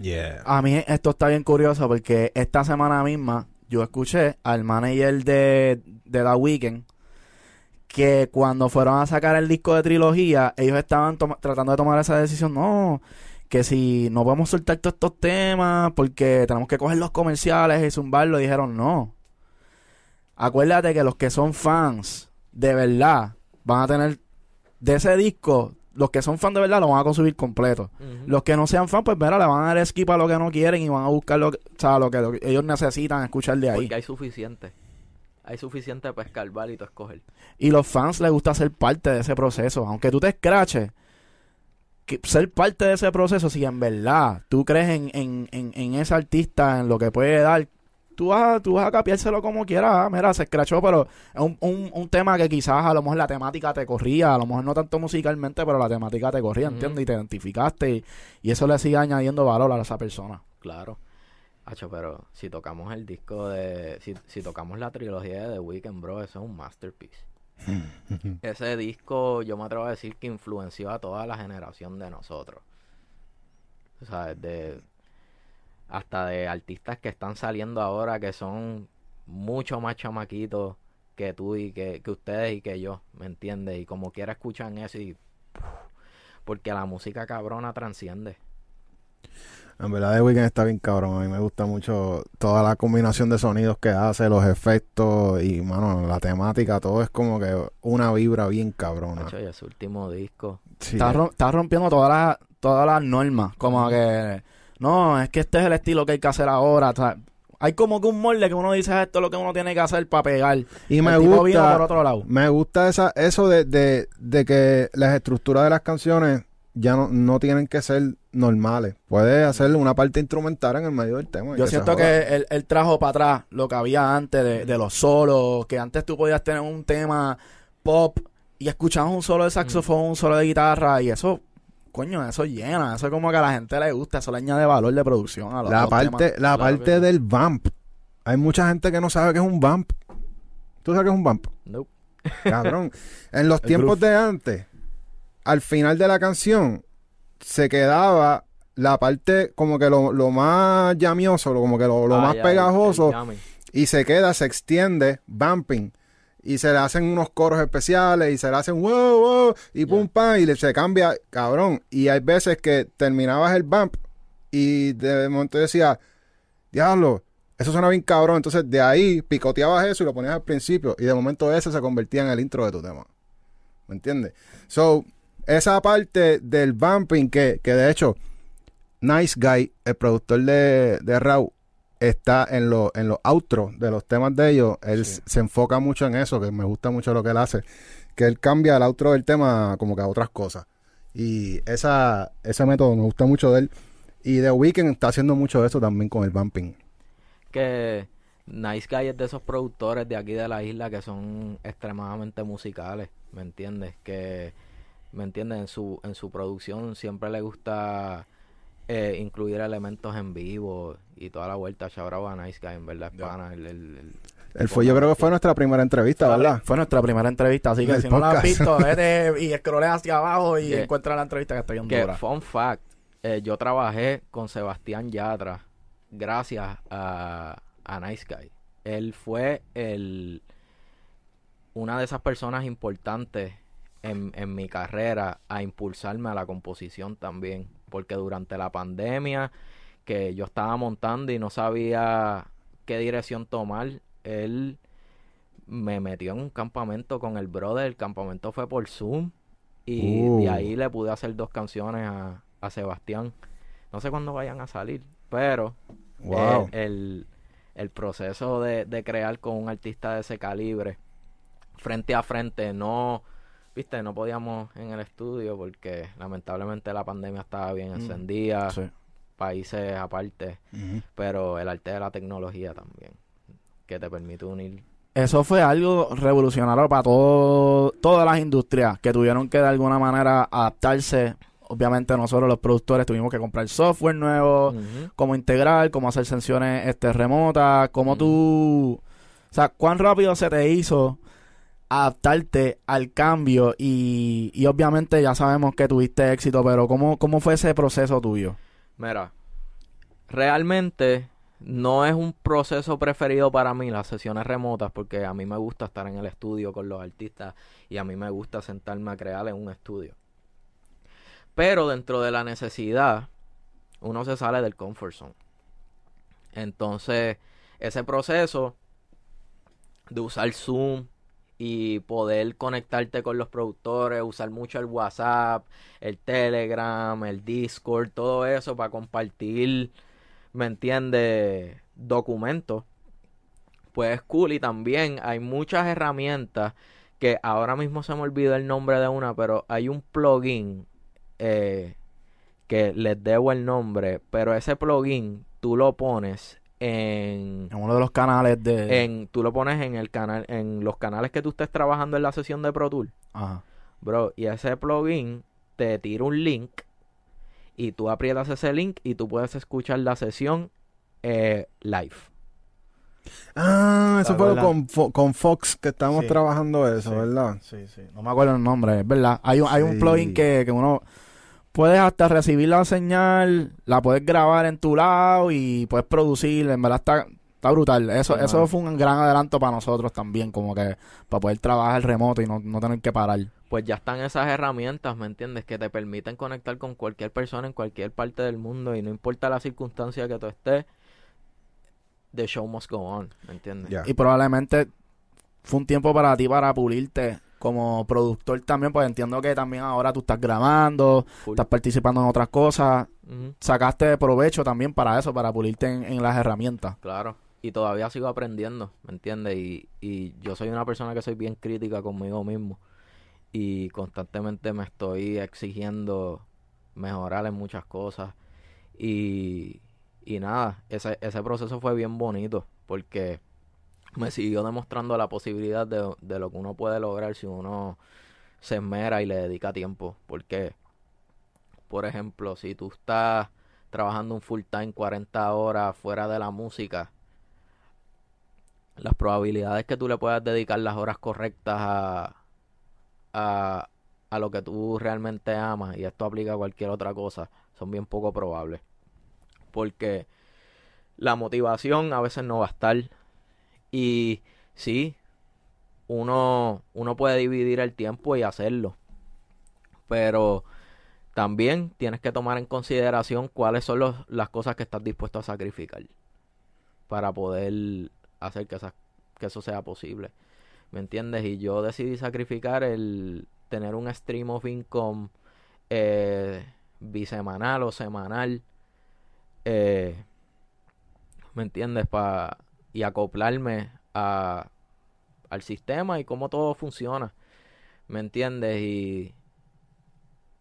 Yeah. A mí esto está bien curioso porque esta semana misma yo escuché al manager de, de The Weeknd que cuando fueron a sacar el disco de trilogía, ellos estaban tratando de tomar esa decisión. No, que si no podemos soltar todos estos temas porque tenemos que coger los comerciales y zumbarlo, dijeron no. Acuérdate que los que son fans de verdad van a tener de ese disco, los que son fans de verdad lo van a consumir completo. Los que no sean fans, pues mira, le van a dar skip a lo que no quieren y van a buscar lo que, o sea, lo que, lo que ellos necesitan escuchar de ahí. Porque hay suficiente. Hay suficiente para escarbar y tú escoger. Y los fans les gusta ser parte de ese proceso. Aunque tú te escraches, que ser parte de ese proceso, si en verdad tú crees en, en, en, en ese artista, en lo que puede dar, tú vas, a- tú vas a capiárselo como quieras. ah, Mira, se escrachó, pero es un, un, un tema que quizás a lo mejor la temática te corría, a lo mejor no tanto musicalmente, pero la temática te corría. ¿entiendes? Y te identificaste y, y eso le sigue añadiendo valor a esa persona. Claro. Hacho, pero si tocamos el disco de... Si, si tocamos la trilogía de The Weeknd, bro, eso es un masterpiece. (laughs) Ese disco, yo me atrevo a decir que influenció a toda la generación de nosotros. O sea, de... Hasta de artistas que están saliendo ahora que son mucho más chamaquitos que tú y que, que ustedes y que yo, ¿me entiendes? Y como quiera escuchan eso y... Porque la música cabrona transciende. En verdad, The Weeknd está bien cabrón. A mí me gusta mucho toda la combinación de sonidos que hace, los efectos y, mano, la temática. Todo es como que una vibra bien cabrona. Hacho, y ese último disco. Sí. Está, rom- está rompiendo todas las todas las normas. Como que, no, es que este es el estilo que hay que hacer ahora. o sea, hay como que un molde que uno dice esto es lo que uno tiene que hacer para pegar. Y me tipo por gusta, otro lado. me gusta esa, eso de, de, de que las estructuras de las canciones ya no, no tienen que ser normales. Puedes hacer una parte instrumental en el medio del tema. Yo siento que él, él trajo para atrás lo que había antes de, de los solos, que antes tú podías tener un tema pop y escuchabas un solo de saxofón, un solo de guitarra y eso, coño, eso llena, eso como que a la gente le gusta, eso le añade valor de producción a los, La los parte, temas. la Claro parte que del vamp. Hay mucha gente que no sabe qué es un vamp. ¿Tú sabes qué es un vamp? Nope. Cabrón. (laughs) en los tiempos groove. de antes, al final de la canción, se quedaba la parte como que lo, lo más llamioso, lo- como que lo, lo Ah, más ya, pegajoso, el y se queda, se extiende, bumping. Y se le hacen unos coros especiales y se le hacen wow, wow, y pum, Ya. pam, y le- se cambia, cabrón. Y hay veces que terminabas el bump y de momento decía, diablo, eso suena bien cabrón. Entonces de ahí picoteabas eso y lo ponías al principio y de momento ese se convertía en el intro de tu tema. ¿Me entiendes? So, esa parte del bumping que, que de hecho Nice Guy, el productor de, de Raw, está en, lo, en los outros de los temas de ellos. Él Sí. se enfoca mucho en eso, que me gusta mucho lo que él hace. Que él cambia el outro del tema como que a otras cosas. Y esa, ese método me gusta mucho de él. Y The Weeknd está haciendo mucho eso también con el bumping. que Nice Guy es de esos productores de aquí de la isla que son extremadamente musicales, ¿me entiendes? Que, ¿me entiendes? En su, en su producción siempre le gusta eh, incluir elementos en vivo y toda la vuelta. Shout out a Nice Guy, en verdad, pana, el- el- el- Él fue, yo creo que fue nuestra primera entrevista, ¿verdad? Fue nuestra primera entrevista, así que si no la has visto, (laughs) vete y scrollea hacia abajo y encuentra la entrevista que está bien Que, dura. fun fact, eh, yo trabajé con Sebastián Yatra gracias a, a Nice Guy. Él fue el una de esas personas importantes en, en mi carrera a impulsarme a la composición también. Porque durante la pandemia que yo estaba montando y no sabía qué dirección tomar, él me metió en un campamento con el brother. El campamento fue por Zoom. Y Uh. de ahí le pude hacer dos canciones a, a Sebastián. No sé cuándo vayan a salir, pero Wow. eh, el, el proceso de, de crear con un artista de ese calibre, frente a frente, no, viste, no podíamos en el estudio porque lamentablemente la pandemia estaba bien Mm, encendida, Sí. países aparte, pero el arte de la tecnología también, que te permite unir. Eso fue algo revolucionario para todo, todas las industrias que tuvieron que de alguna manera adaptarse. Obviamente nosotros los productores tuvimos que comprar software nuevo, Ujú. cómo integrar, cómo hacer sesiones este, remotas, cómo Ujú. tú... O sea, cuán rápido se te hizo adaptarte al cambio y, y obviamente ya sabemos que tuviste éxito, pero ¿cómo, cómo fue ese proceso tuyo? Mira, realmente no es un proceso preferido para mí las sesiones remotas porque a mí me gusta estar en el estudio con los artistas y a mí me gusta sentarme a crear en un estudio. Pero dentro de la necesidad, uno se sale del comfort zone. Entonces, ese proceso de usar Zoom y poder conectarte con los productores, usar mucho el WhatsApp, el Telegram, el Discord, todo eso para compartir, ¿me entiendes? Documentos. Pues es cool y también hay muchas herramientas que ahora mismo se me olvidó el nombre de una, pero hay un plugin eh, que les debo el nombre, pero ese plugin tú lo pones en En uno de los canales de... en tú lo pones en el canal en los canales que tú estés trabajando en la sesión de Pro Tool, Ajá. bro, y ese plugin te tira un link y tú aprietas ese link y tú puedes escuchar la sesión eh, live. Ah, eso ¿Te fue con, Fo- con Fox que estábamos Sí. trabajando eso, Sí. ¿verdad? Sí, sí. No me acuerdo el nombre, es verdad. Hay un, hay un plugin que, que uno puedes hasta recibir la señal, la puedes grabar en tu lado y puedes producir. En verdad está, está brutal. Eso, Sí, eso fue un gran adelanto para nosotros también, como que para poder trabajar remoto y no, no tener que parar. Pues ya están esas herramientas, ¿me entiendes? Que te permiten conectar con cualquier persona en cualquier parte del mundo y no importa la circunstancia que tú estés, the show must go on, ¿me entiendes? Y probablemente fue un tiempo para ti para pulirte como productor también, pues entiendo que también ahora tú estás grabando, estás participando en otras cosas. Sacaste provecho también para eso, para pulirte en, en las herramientas. Claro. Y todavía sigo aprendiendo, ¿me entiendes? Y, y yo soy una persona que soy bien crítica conmigo mismo. Y constantemente me estoy exigiendo mejorar en muchas cosas. Y, y nada, ese, ese proceso fue bien bonito porque me siguió demostrando la posibilidad de, de lo que uno puede lograr si uno se esmera y le dedica tiempo. Porque, por ejemplo, si tú estás trabajando un full time 40 horas fuera de la música, las probabilidades que tú le puedas dedicar las horas correctas a, a, a lo que tú realmente amas, y esto aplica a cualquier otra cosa, son bien poco probables. Porque la motivación a veces no va a estar. Y sí, uno, uno puede dividir el tiempo y hacerlo. Pero también tienes que tomar en consideración cuáles son los- las cosas que estás dispuesto a sacrificar. para poder hacer que, que eso sea posible. ¿Me entiendes? Y yo decidí sacrificar el tener un stream of income eh, bisemanal o semanal. eh, ¿Me entiendes? Pa, y acoplarme a, al sistema y cómo todo funciona. ¿Me entiendes? Y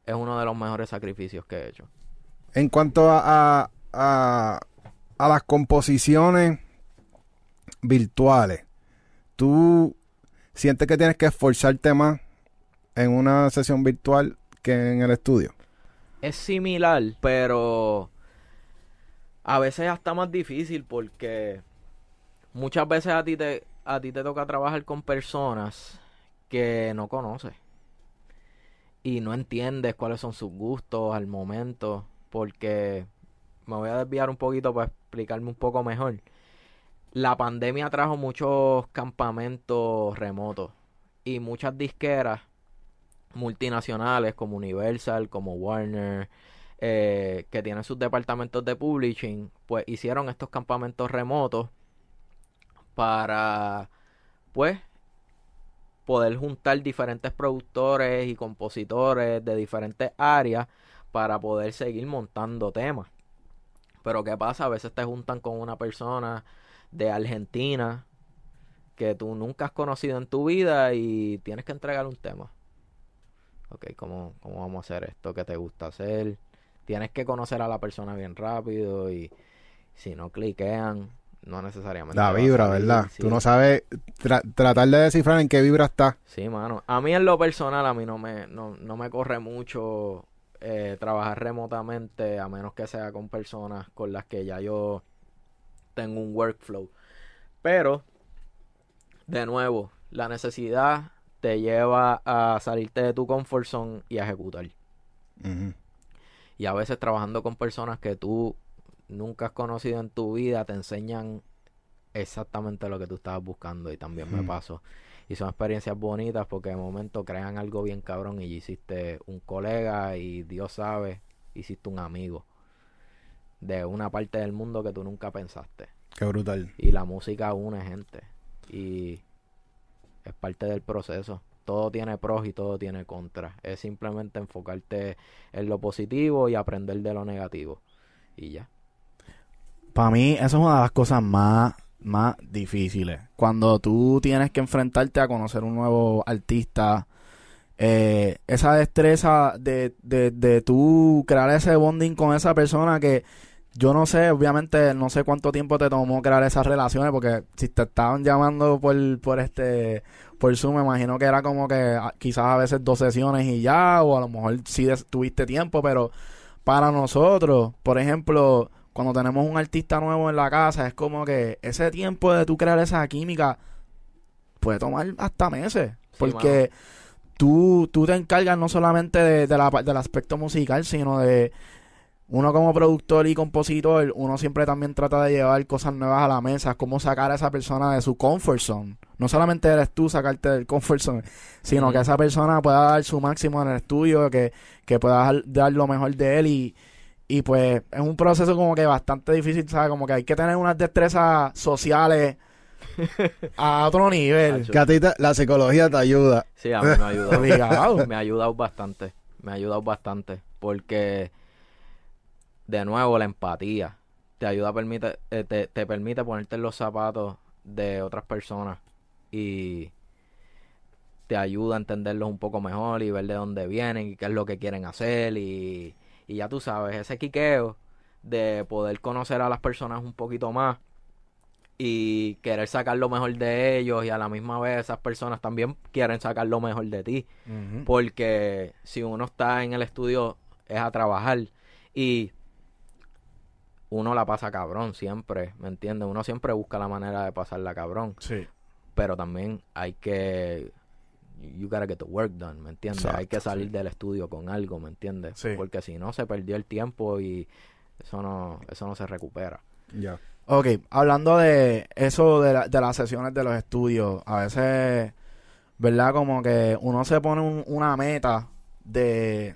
es uno de los mejores sacrificios que he hecho. En cuanto a, a, a- a las composiciones virtuales, ¿tú sientes que tienes que esforzarte más en una sesión virtual que en el estudio? es similar, pero a veces hasta más difícil porque muchas veces a ti te a ti te toca trabajar con personas que no conoces y no entiendes cuáles son sus gustos al momento porque me voy a desviar un poquito para explicarme un poco mejor. La pandemia trajo muchos campamentos remotos y muchas disqueras multinacionales como Universal, como Warner, eh, que tienen sus departamentos de publishing, pues hicieron estos campamentos remotos para, pues, poder juntar diferentes productores y compositores de diferentes áreas para poder seguir montando temas. Pero ¿qué pasa? A veces te juntan con una persona de Argentina que tú nunca has conocido en tu vida y tienes que entregar un tema. Ok, ¿cómo, cómo vamos a hacer esto? ¿Qué te gusta hacer? Tienes que conocer a la persona bien rápido y si no cliquean, no necesariamente. La vibra, ¿verdad? sí. Tú no sabes tra- tratar de descifrar en qué vibra está. Sí, mano. A mí en lo personal, a mí no me, no, no me corre mucho eh, trabajar remotamente, a menos que sea con personas con las que ya yo tengo un workflow. Pero, de nuevo, la necesidad te lleva a salirte de tu comfort zone y a ejecutar. Y a veces trabajando con personas que tú nunca has conocido en tu vida te enseñan exactamente lo que tú estabas buscando y también me Ujú. pasó. Y son experiencias bonitas porque de momento crean algo bien cabrón y hiciste un colega y Dios sabe, hiciste un amigo de una parte del mundo que tú nunca pensaste. Qué brutal. Y la música une gente y es parte del proceso. Todo tiene pros y todo tiene contras. Es simplemente enfocarte en lo positivo y aprender de lo negativo. Y ya. Para mí, eso es una de las cosas más, más difíciles. Cuando tú tienes que enfrentarte a conocer un nuevo artista, eh, esa destreza de, de, de tú crear ese bonding con esa persona que yo no sé, obviamente no sé cuánto tiempo te tomó crear esas relaciones, porque si te estaban llamando por, por este, por Zoom, me imagino que era como que ah, quizás a veces dos sesiones y ya, o a lo mejor sí tuviste tiempo, pero para nosotros, por ejemplo, cuando tenemos un artista nuevo en la casa, es como que ese tiempo de tú crear esa química puede tomar hasta meses. Sí, porque tú, tú te encargas no solamente de, de la del aspecto musical, sino de uno como productor y compositor, uno siempre también trata de llevar cosas nuevas a la mesa, cómo sacar a esa persona de su comfort zone. No solamente eres tú sacarte del comfort zone, sino que esa persona pueda dar su máximo en el estudio, que, que pueda dar, dar lo mejor de él y, y pues es un proceso como que bastante difícil, ¿sabes? Como que hay que tener unas destrezas sociales (laughs) a otro nivel. Hacho. Que a ti te- la psicología te ayuda. Sí, a mí me ha ayudado. Me ha ayudado bastante. Me ha ayudado bastante. Porque, de nuevo, la empatía te ayuda, permite, eh, te, te permite ponerte en los zapatos de otras personas y te ayuda a entenderlos un poco mejor y ver de dónde vienen y qué es lo que quieren hacer y, y ya tú sabes, ese quiqueo de poder conocer a las personas un poquito más y querer sacar lo mejor de ellos y a la misma vez esas personas también quieren sacar lo mejor de ti. Porque si uno está en el estudio es a trabajar y uno la pasa cabrón siempre, ¿me entiendes? Uno siempre busca la manera de pasarla cabrón, Sí. pero también hay que you gotta get the work done, ¿me entiendes? hay que salir sí. del estudio con algo, ¿me entiendes? Sí. Porque si no se perdió el tiempo y eso no eso no se recupera. Ya. Ok, hablando de eso de, la- de las sesiones de los estudios, a veces, ¿verdad? Como que uno se pone un- una meta de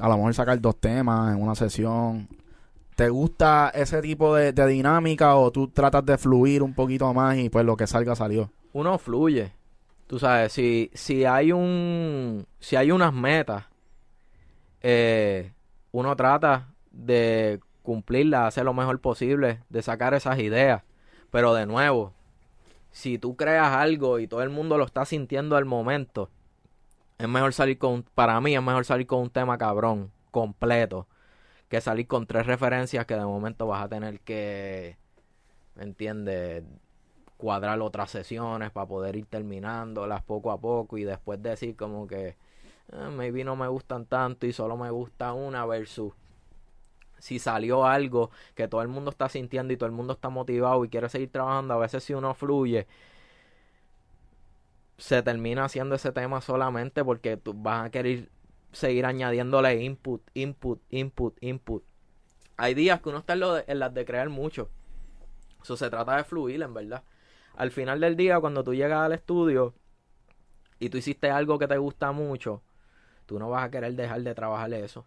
a lo mejor sacar dos temas en una sesión ¿Te gusta ese tipo de, de dinámica o tú tratas de fluir un poquito más y pues lo que salga salió? Uno fluye. Tú sabes, si, si hay un si hay unas metas, eh, uno trata de cumplirlas, hacer lo mejor posible, de sacar esas ideas. Pero de nuevo, si tú creas algo y todo el mundo lo está sintiendo al momento, es mejor salir con, para mí es mejor salir con un tema cabrón, completo, que salir con tres referencias que de momento vas a tener que, ¿me entiendes? Cuadrar otras sesiones para poder ir terminándolas poco a poco y después decir como que eh, maybe no me gustan tanto y solo me gusta una versus si salió algo que todo el mundo está sintiendo y todo el mundo está motivado y quiere seguir trabajando, a veces si uno fluye, se termina haciendo ese tema solamente porque tú vas a querer seguir añadiéndole input, input, input, input. Hay días que uno está en, lo de- en las de crear mucho. Eso se trata de fluir, en verdad. Al final del día, cuando tú llegas al estudio y tú hiciste algo que te gusta mucho, tú no vas a querer dejar de trabajar eso.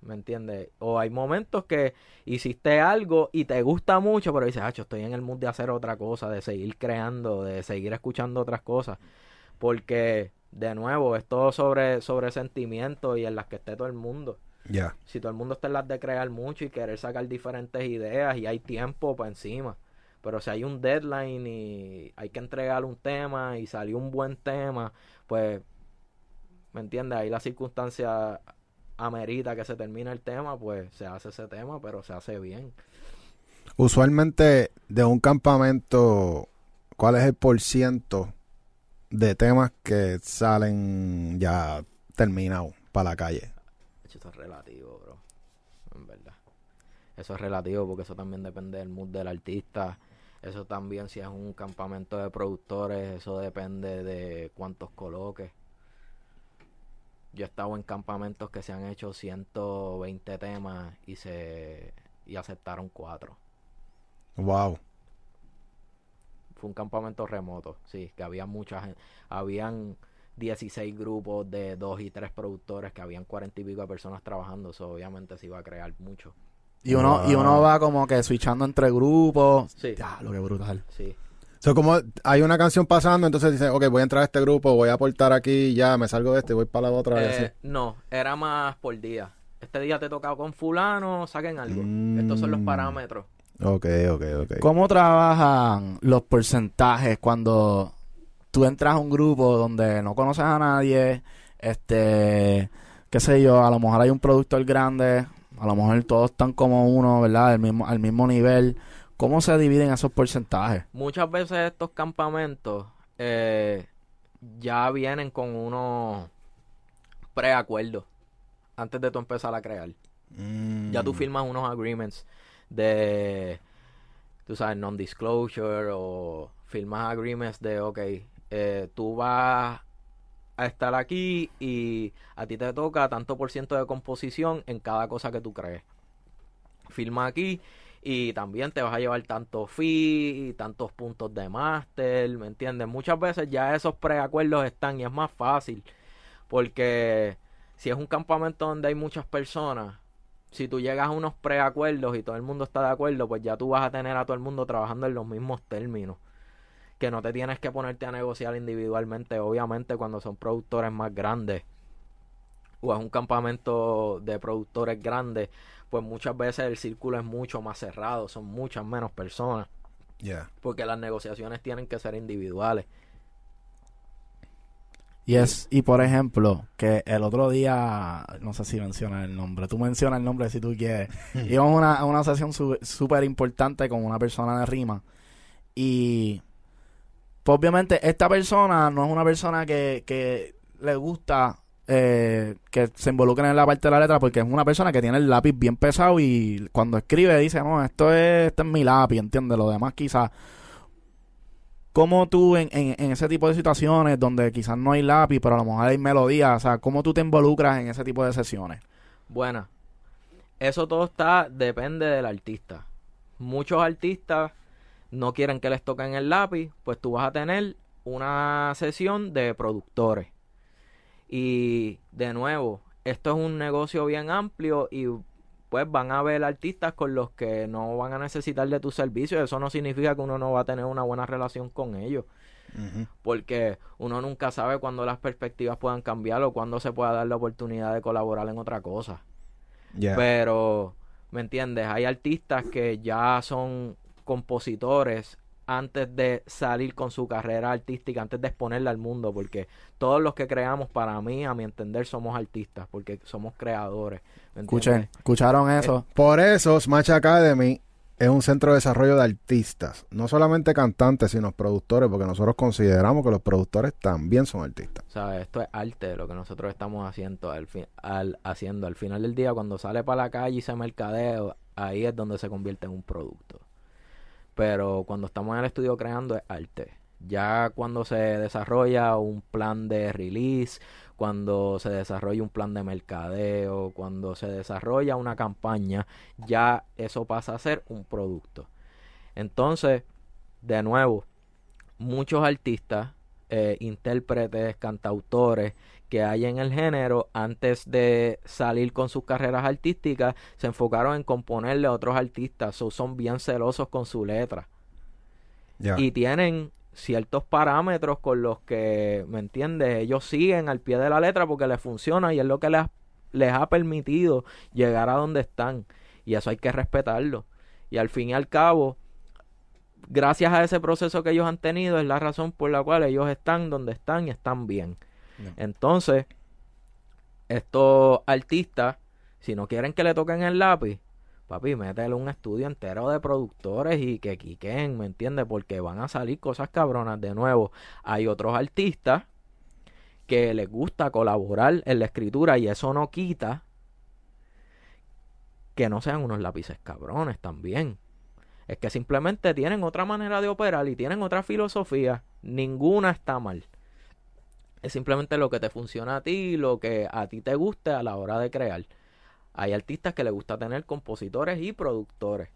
¿Me entiendes? O hay momentos que hiciste algo y te gusta mucho, pero dices, "Acho, estoy en el mood de hacer otra cosa, de seguir creando, de seguir escuchando otras cosas. Porque, de nuevo, es todo sobre, sobre sentimientos y en las que esté todo el mundo. Ya. Si todo el mundo está en las de crear mucho y querer sacar diferentes ideas y hay tiempo para encima. Pero si hay un deadline y hay que entregar un tema y salió un buen tema, pues, ¿me entiendes? Ahí la circunstancia amerita que se termine el tema, pues se hace ese tema, pero se hace bien. Usualmente de un campamento, ¿cuál es el por ciento de temas que salen ya terminados para la calle? Eso es relativo, bro. En verdad. Eso es relativo porque eso también depende del mood del artista. Eso también, si es un campamento de productores, eso depende de cuántos coloques. Yo he estado en campamentos que se han hecho 120 temas y se y aceptaron cuatro. Wow. Fue un campamento remoto, sí, que había mucha gente. Habían 16 grupos de dos y tres productores, que habían 40 y pico de personas trabajando. Eso obviamente se iba a crear mucho. Y uno, y uno va como que switchando entre grupos. Sí. Ya, lo que brutal. Sí. So, como hay una canción pasando, entonces dice, ok, voy a entrar a este grupo, voy a aportar aquí, ya me salgo de este, voy para la otra. así. Eh, no, era más por día. Este día te tocaba con fulano, saquen algo. Estos son los Mm. parámetros. Ok, ok, ok. ¿Cómo trabajan los porcentajes cuando tú entras a un grupo donde no conoces a nadie? Este, qué sé yo, a lo mejor hay un productor grande, a lo mejor todos están como uno, ¿verdad? Al mismo, al mismo nivel. ¿Cómo se dividen esos porcentajes? Muchas veces estos campamentos eh, ya vienen con unos preacuerdos antes de tú empezar a crear. Mm. Ya tú firmas unos agreements de, tú sabes, non-disclosure o firmas agreements de, ok, eh, tú vas a estar aquí y a ti te toca tanto por ciento de composición en cada cosa que tú crees. Firma aquí y también te vas a llevar tanto fee y tantos puntos de máster, ¿me entiendes? Muchas veces ya esos preacuerdos están y es más fácil porque si es un campamento donde hay muchas personas, si tú llegas a unos preacuerdos y todo el mundo está de acuerdo, pues ya tú vas a tener a todo el mundo trabajando en los mismos términos. Que no te tienes que ponerte a negociar individualmente, obviamente cuando son productores más grandes o es un campamento de productores grandes, pues muchas veces el círculo es mucho más cerrado, son muchas menos personas, Ya. porque las negociaciones tienen que ser individuales. Y es, y por ejemplo, que el otro día, no sé si menciona el nombre, tú mencionas el nombre si tú quieres. (laughs) Íbamos a una, una sesión su- súper importante con una persona de rima. Y, pues obviamente, esta persona no es una persona que, que le gusta eh, que se involucren en la parte de la letra porque es una persona que tiene el lápiz bien pesado y cuando escribe dice, no, esto es, este es mi lápiz, ¿entiendes? Lo demás quizás ¿Cómo tú en, en, ese tipo de situaciones donde quizás no hay lápiz, pero a lo mejor hay melodía, o sea, cómo tú te involucras en ese tipo de sesiones? Buena. Eso todo está, depende del artista. Muchos artistas no quieren que les toquen el lápiz, pues tú vas a tener una sesión de productores. Y de nuevo, esto es un negocio bien amplio y pues van a haber artistas con los que no van a necesitar de tu servicio. Eso no significa que uno no va a tener una buena relación con ellos. Porque uno nunca sabe cuándo las perspectivas puedan cambiar o cuándo se pueda dar la oportunidad de colaborar en otra cosa. Pero, ¿me entiendes? Hay artistas que ya son compositores antes de salir con su carrera artística, antes de exponerla al mundo, porque todos los que creamos, para mí, a mi entender, somos artistas, porque somos creadores. ¿me Escuchen, escucharon eso. Por eso Smash Academy es un centro de desarrollo de artistas, no solamente cantantes, sino productores, porque nosotros consideramos que los productores también son artistas. ¿Sabes? Esto es arte, lo que nosotros estamos haciendo al, fin, al, haciendo. Al final del día, cuando sale para la calle y se mercadeo, ahí es donde se convierte en un producto. Pero cuando estamos en el estudio creando es arte. Ya cuando se desarrolla un plan de release, cuando se desarrolla un plan de mercadeo, cuando se desarrolla una campaña, ya eso pasa a ser un producto. Entonces, de nuevo, muchos artistas, eh, intérpretes, cantautores que hay en el género, antes de salir con sus carreras artísticas, se enfocaron en componerle a otros artistas, so, son bien celosos con su letra y tienen ciertos parámetros con los que, ¿me entiendes? Ellos siguen al pie de la letra porque les funciona y es lo que les, les ha permitido llegar a donde están. Y eso hay que respetarlo. Y al fin y al cabo, gracias a ese proceso que ellos han tenido, es la razón por la cual ellos están donde están y están bien. Entonces, estos artistas, si no quieren que le toquen el lápiz, papi, métele un estudio entero de productores y que quiquen, ¿me entiendes? Porque van a salir cosas cabronas de nuevo. Hay otros artistas que les gusta colaborar en la escritura y eso no quita que no sean unos lápices cabrones también. Es que simplemente tienen otra manera de operar y tienen otra filosofía. Ninguna está mal. Es simplemente lo que te funciona a ti, lo que a ti te guste a la hora de crear. Hay artistas que les gusta tener compositores y productores.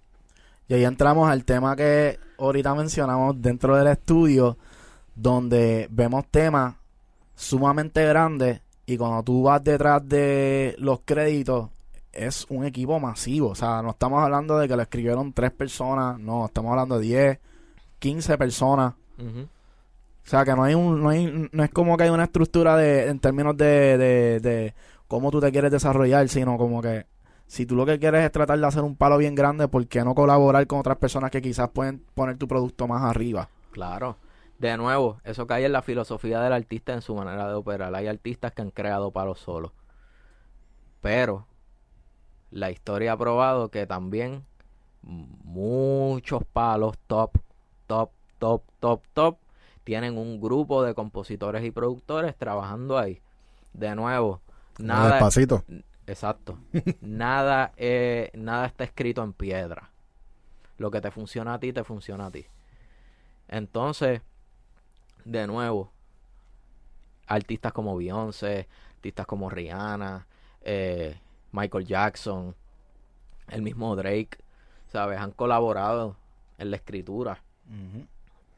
Y ahí entramos al tema que ahorita mencionamos dentro del estudio, donde vemos temas sumamente grandes y cuando tú vas detrás de los créditos es un equipo masivo. O sea, no estamos hablando de que lo escribieron tres personas, no, estamos hablando de 10, 15 personas. Ujú. O sea, que no hay un, no, hay, no es como que hay una estructura de, en términos de, de, de cómo tú te quieres desarrollar, sino como que si tú lo que quieres es tratar de hacer un palo bien grande, ¿por qué no colaborar con otras personas que quizás pueden poner tu producto más arriba? Claro. De nuevo, eso cae en la filosofía del artista en su manera de operar. Hay artistas que han creado palos solos. Pero la historia ha probado que también muchos palos top, top, top, top, top tienen un grupo de compositores y productores trabajando ahí. De nuevo, nada, Despacito. Exacto. (laughs) nada, eh, nada está escrito en piedra. Lo que te funciona a ti, te funciona a ti. Entonces, de nuevo, artistas como Beyoncé, artistas como Rihanna, eh, Michael Jackson, el mismo Drake, ¿sabes? Han colaborado en la escritura,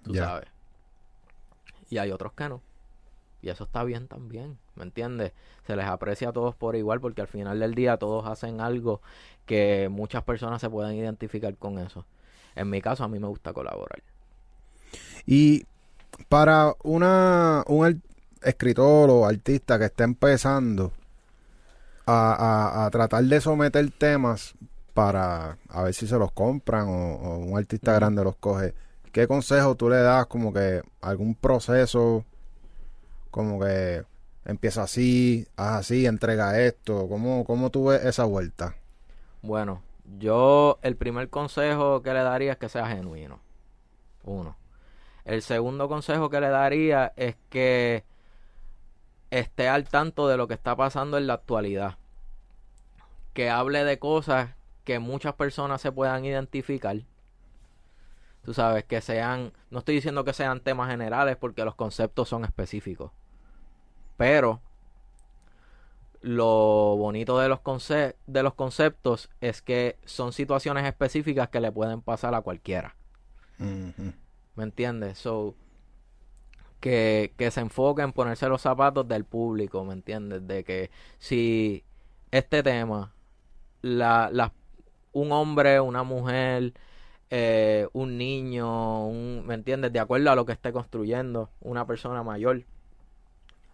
tú Ya. sabes. Y hay otros que no. Y eso está bien también, ¿me entiendes? Se les aprecia a todos por igual porque al final del día todos hacen algo que muchas personas se pueden identificar con eso. En mi caso, a mí me gusta colaborar. Y para una, un escritor o artista que esté empezando a, a- a tratar de someter temas para a ver si se los compran o, o un artista grande los coge, ¿qué consejo tú le das como que algún proceso como que empieza así, haz así, entrega esto? ¿Cómo, cómo tú ves esa vuelta? Bueno, yo el primer consejo que le daría es que sea genuino. Uno. El segundo consejo que le daría es que esté al tanto de lo que está pasando en la actualidad. Que hable de cosas que muchas personas se puedan identificar. Tú sabes, que sean, no estoy diciendo que sean temas generales porque los conceptos son específicos. Pero lo bonito de los, conce- de los conceptos es que son situaciones específicas que le pueden pasar a cualquiera. ¿Me entiendes? So, que, que se enfoque en ponerse los zapatos del público, ¿me entiendes? De que si este tema la, la- un hombre, una mujer, eh, un niño, un, ¿me entiendes? De acuerdo a lo que esté construyendo, una persona mayor,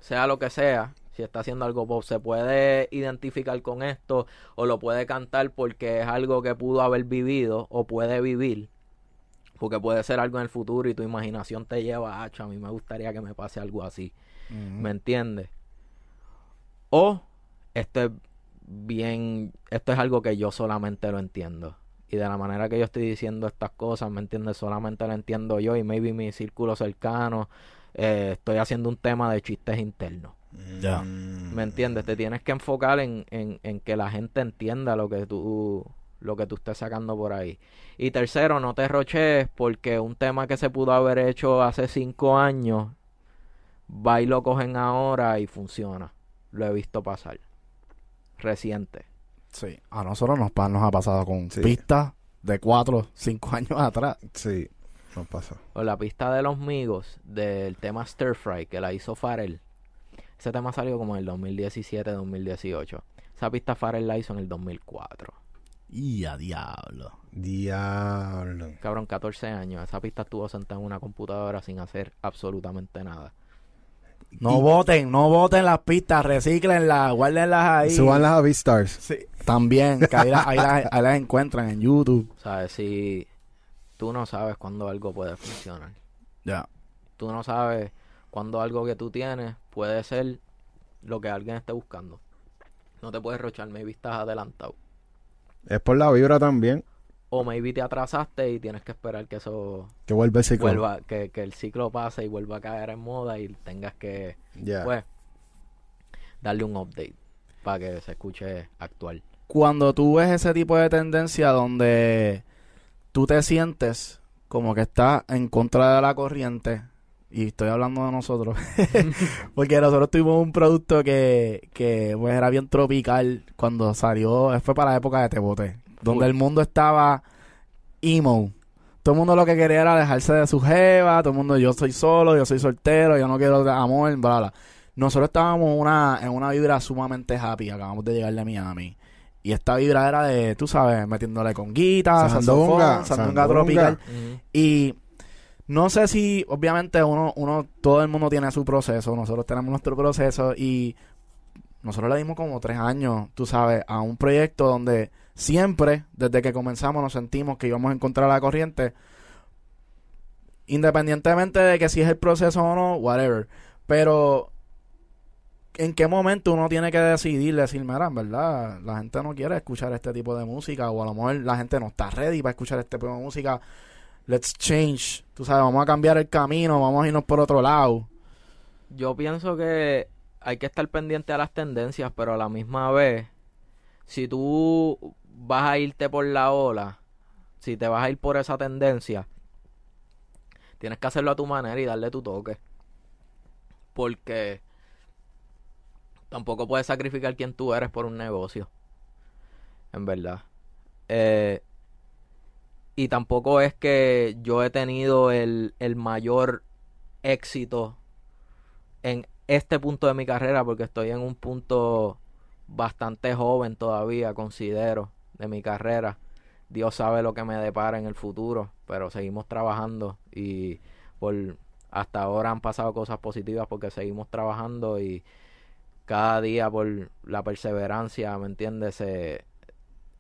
sea lo que sea, si está haciendo algo pop, se puede identificar con esto o lo puede cantar porque es algo que pudo haber vivido o puede vivir. Porque puede ser algo en el futuro y tu imaginación te lleva, "Acho, a mí me gustaría que me pase algo así. ¿Me entiendes? O esto es bien, esto es algo que yo solamente lo entiendo. Y de la manera que yo estoy diciendo estas cosas, ¿me entiendes? Solamente lo entiendo yo y maybe mi círculo cercano. eh, estoy haciendo un tema de chistes internos. Ya. Mm. ¿Me entiendes? Te tienes que enfocar en, en, en que la gente entienda lo que tú lo que tú estés sacando por ahí. Y tercero, no te roches porque un tema que se pudo haber hecho hace cinco años, va y lo cogen ahora y funciona. Lo he visto pasar. Reciente. Sí. A nosotros nos, pa- nos ha pasado con Sí. pistas de 4, 5 (laughs) años atrás. Sí, nos pasa. O la pista de los migos del tema Stir Fry que la hizo Farrell. Ese tema salió como en el 2017-2018. Esa pista Farrell la hizo en el 2004. Y a diablo. Diablo. Cabrón, 14 años. Esa pista estuvo sentada en una computadora sin hacer absolutamente nada. No voten, no voten las pistas, reciclenlas, guárdenlas ahí. Suban las a Beastars. Sí. También, que ahí, la- ahí las, (laughs) ahí las encuentran en YouTube. ¿Sabes? Si tú no sabes cuándo algo puede funcionar. Ya. Tú no sabes cuándo algo que tú tienes puede ser lo que alguien esté buscando. No te puedes rochar, maybe estás adelantado. Es por la vibra también. O maybe te atrasaste y tienes que esperar que eso Que vuelve el ciclo. vuelva, que, que el ciclo pase y vuelva a caer en moda y tengas que, Ya. pues, darle un update para que se escuche actual. Cuando tú ves ese tipo de tendencia donde tú te sientes como que estás en contra de la corriente, y estoy hablando de nosotros, (laughs) (laughs) porque nosotros tuvimos un producto que, que pues era bien tropical cuando salió, fue para la época de Tebote, donde el mundo estaba emo. Todo el mundo lo que quería era dejarse de su jeva, todo el mundo yo soy solo, yo soy soltero, yo no quiero amor, bla, bla. Nosotros estábamos una, en una vibra sumamente happy, acabamos de llegar de Miami. Y esta vibra era de, tú sabes, metiéndole Sandunga, sandunga, sandunga sandunga. tropical. Y no sé si, obviamente, uno, uno, todo el mundo tiene su proceso, nosotros tenemos nuestro proceso y nosotros le dimos como tres años, tú sabes, a un proyecto donde siempre, desde que comenzamos, nos sentimos que íbamos a encontrar la corriente, independientemente de que si es el proceso o no, whatever. Pero, ¿en qué momento uno tiene que decidir, decir, mira, en verdad, la gente no quiere escuchar este tipo de música, o a lo mejor la gente no está ready para escuchar este tipo de música? Let's change, tú sabes, vamos a cambiar el camino, vamos a irnos por otro lado. Yo pienso que hay que estar pendiente a las tendencias, pero a la misma vez, si tú vas a irte por la ola, si te vas a ir por esa tendencia, tienes que hacerlo a tu manera y darle tu toque. Porque tampoco puedes sacrificar quien tú eres por un negocio. En verdad. Eh, y tampoco es que yo he tenido el, el mayor éxito en este punto de mi carrera porque estoy en un punto bastante joven todavía, considero, de mi carrera. Dios sabe lo que me depara en el futuro, pero seguimos trabajando y por hasta ahora han pasado cosas positivas porque seguimos trabajando y cada día por la perseverancia, ¿me entiendes? Se-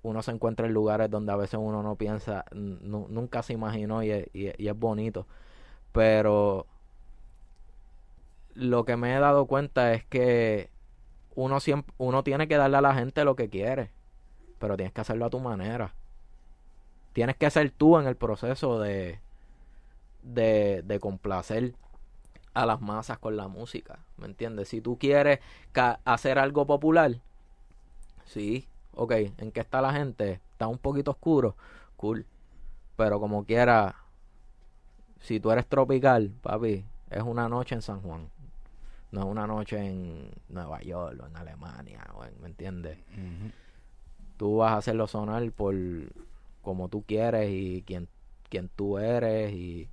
uno se encuentra en lugares donde a veces uno no piensa, nu- nunca se imaginó y y y es bonito. Pero lo que me he dado cuenta es que uno siempre, uno tiene que darle a la gente lo que quiere, pero tienes que hacerlo a tu manera. Tienes que ser tú en el proceso de, de, de complacer a las masas con la música, ¿me entiendes? Si tú quieres hacer algo popular, sí, ok, ¿en qué está la gente? Está un poquito oscuro, cool, pero como quiera, si tú eres tropical, papi, es una noche en San Juan. No es una noche en Nueva York o en Alemania, o en- ¿me entiendes? Tú vas a hacerlo sonar por como tú quieres y quien, quien tú eres y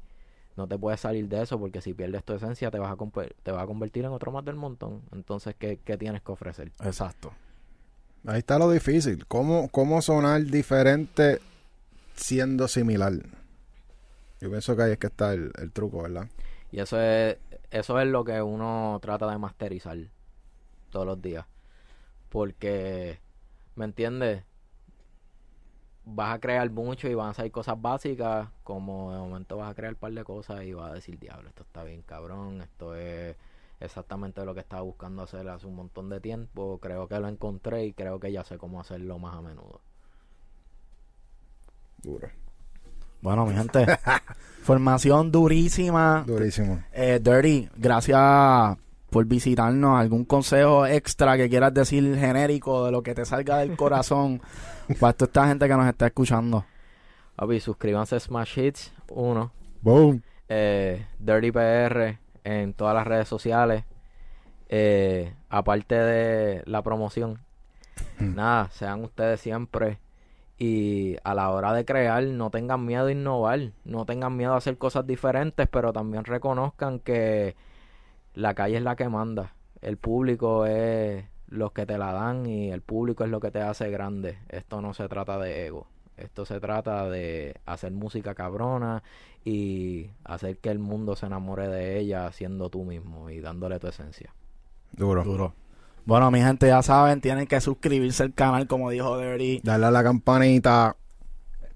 no te puedes salir de eso porque si pierdes tu esencia te vas a, te vas a convertir en otro más del montón. Entonces, ¿qué, qué tienes que ofrecer? Exacto. Ahí está lo difícil. ¿Cómo, cómo sonar diferente siendo similar? Yo pienso que ahí es que está el, el truco, ¿verdad? Y eso es, eso es lo que uno trata de masterizar todos los días. Porque, ¿me entiendes? Vas a crear mucho y van a salir cosas básicas, como de momento vas a crear un par de cosas y vas a decir, diablo, esto está bien cabrón, esto es exactamente lo que estaba buscando hacer hace un montón de tiempo, creo que lo encontré y creo que ya sé cómo hacerlo más a menudo. Duro. Bueno, mi gente, (laughs) formación durísima. Durísimo. Eh, Dirty, gracias por visitarnos. ¿Algún consejo extra que quieras decir genérico de lo que te salga del (laughs) corazón para toda esta gente que nos está escuchando? Papi, suscríbanse a Smash Hits 1, Boom. eh, Dirty PR en todas las redes sociales. Eh, aparte de la promoción, nada, sean ustedes siempre. Y a la hora de crear, no tengan miedo a innovar, no tengan miedo a hacer cosas diferentes, pero también reconozcan que la calle es la que manda. El público es los que te la dan y el público es lo que te hace grande. Esto no se trata de ego. Esto se trata de hacer música cabrona y hacer que el mundo se enamore de ella siendo tú mismo y dándole tu esencia. Duro. Duro. Bueno, mi gente, ya saben, tienen que suscribirse al canal, como dijo Dirty. Darle a la campanita.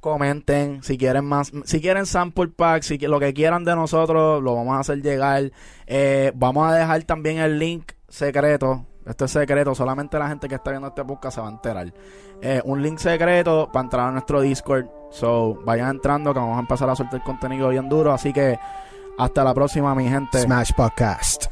Comenten si quieren más, si quieren sample pack, si lo que quieran de nosotros, lo vamos a hacer llegar. Eh, vamos a dejar también el link secreto. Esto es secreto, solamente la gente que está viendo este podcast se va a enterar. Eh, un link secreto para entrar a nuestro Discord. So, vayan entrando que vamos a empezar a soltar contenido bien duro. Así que hasta la próxima, mi gente. Smash Podcast.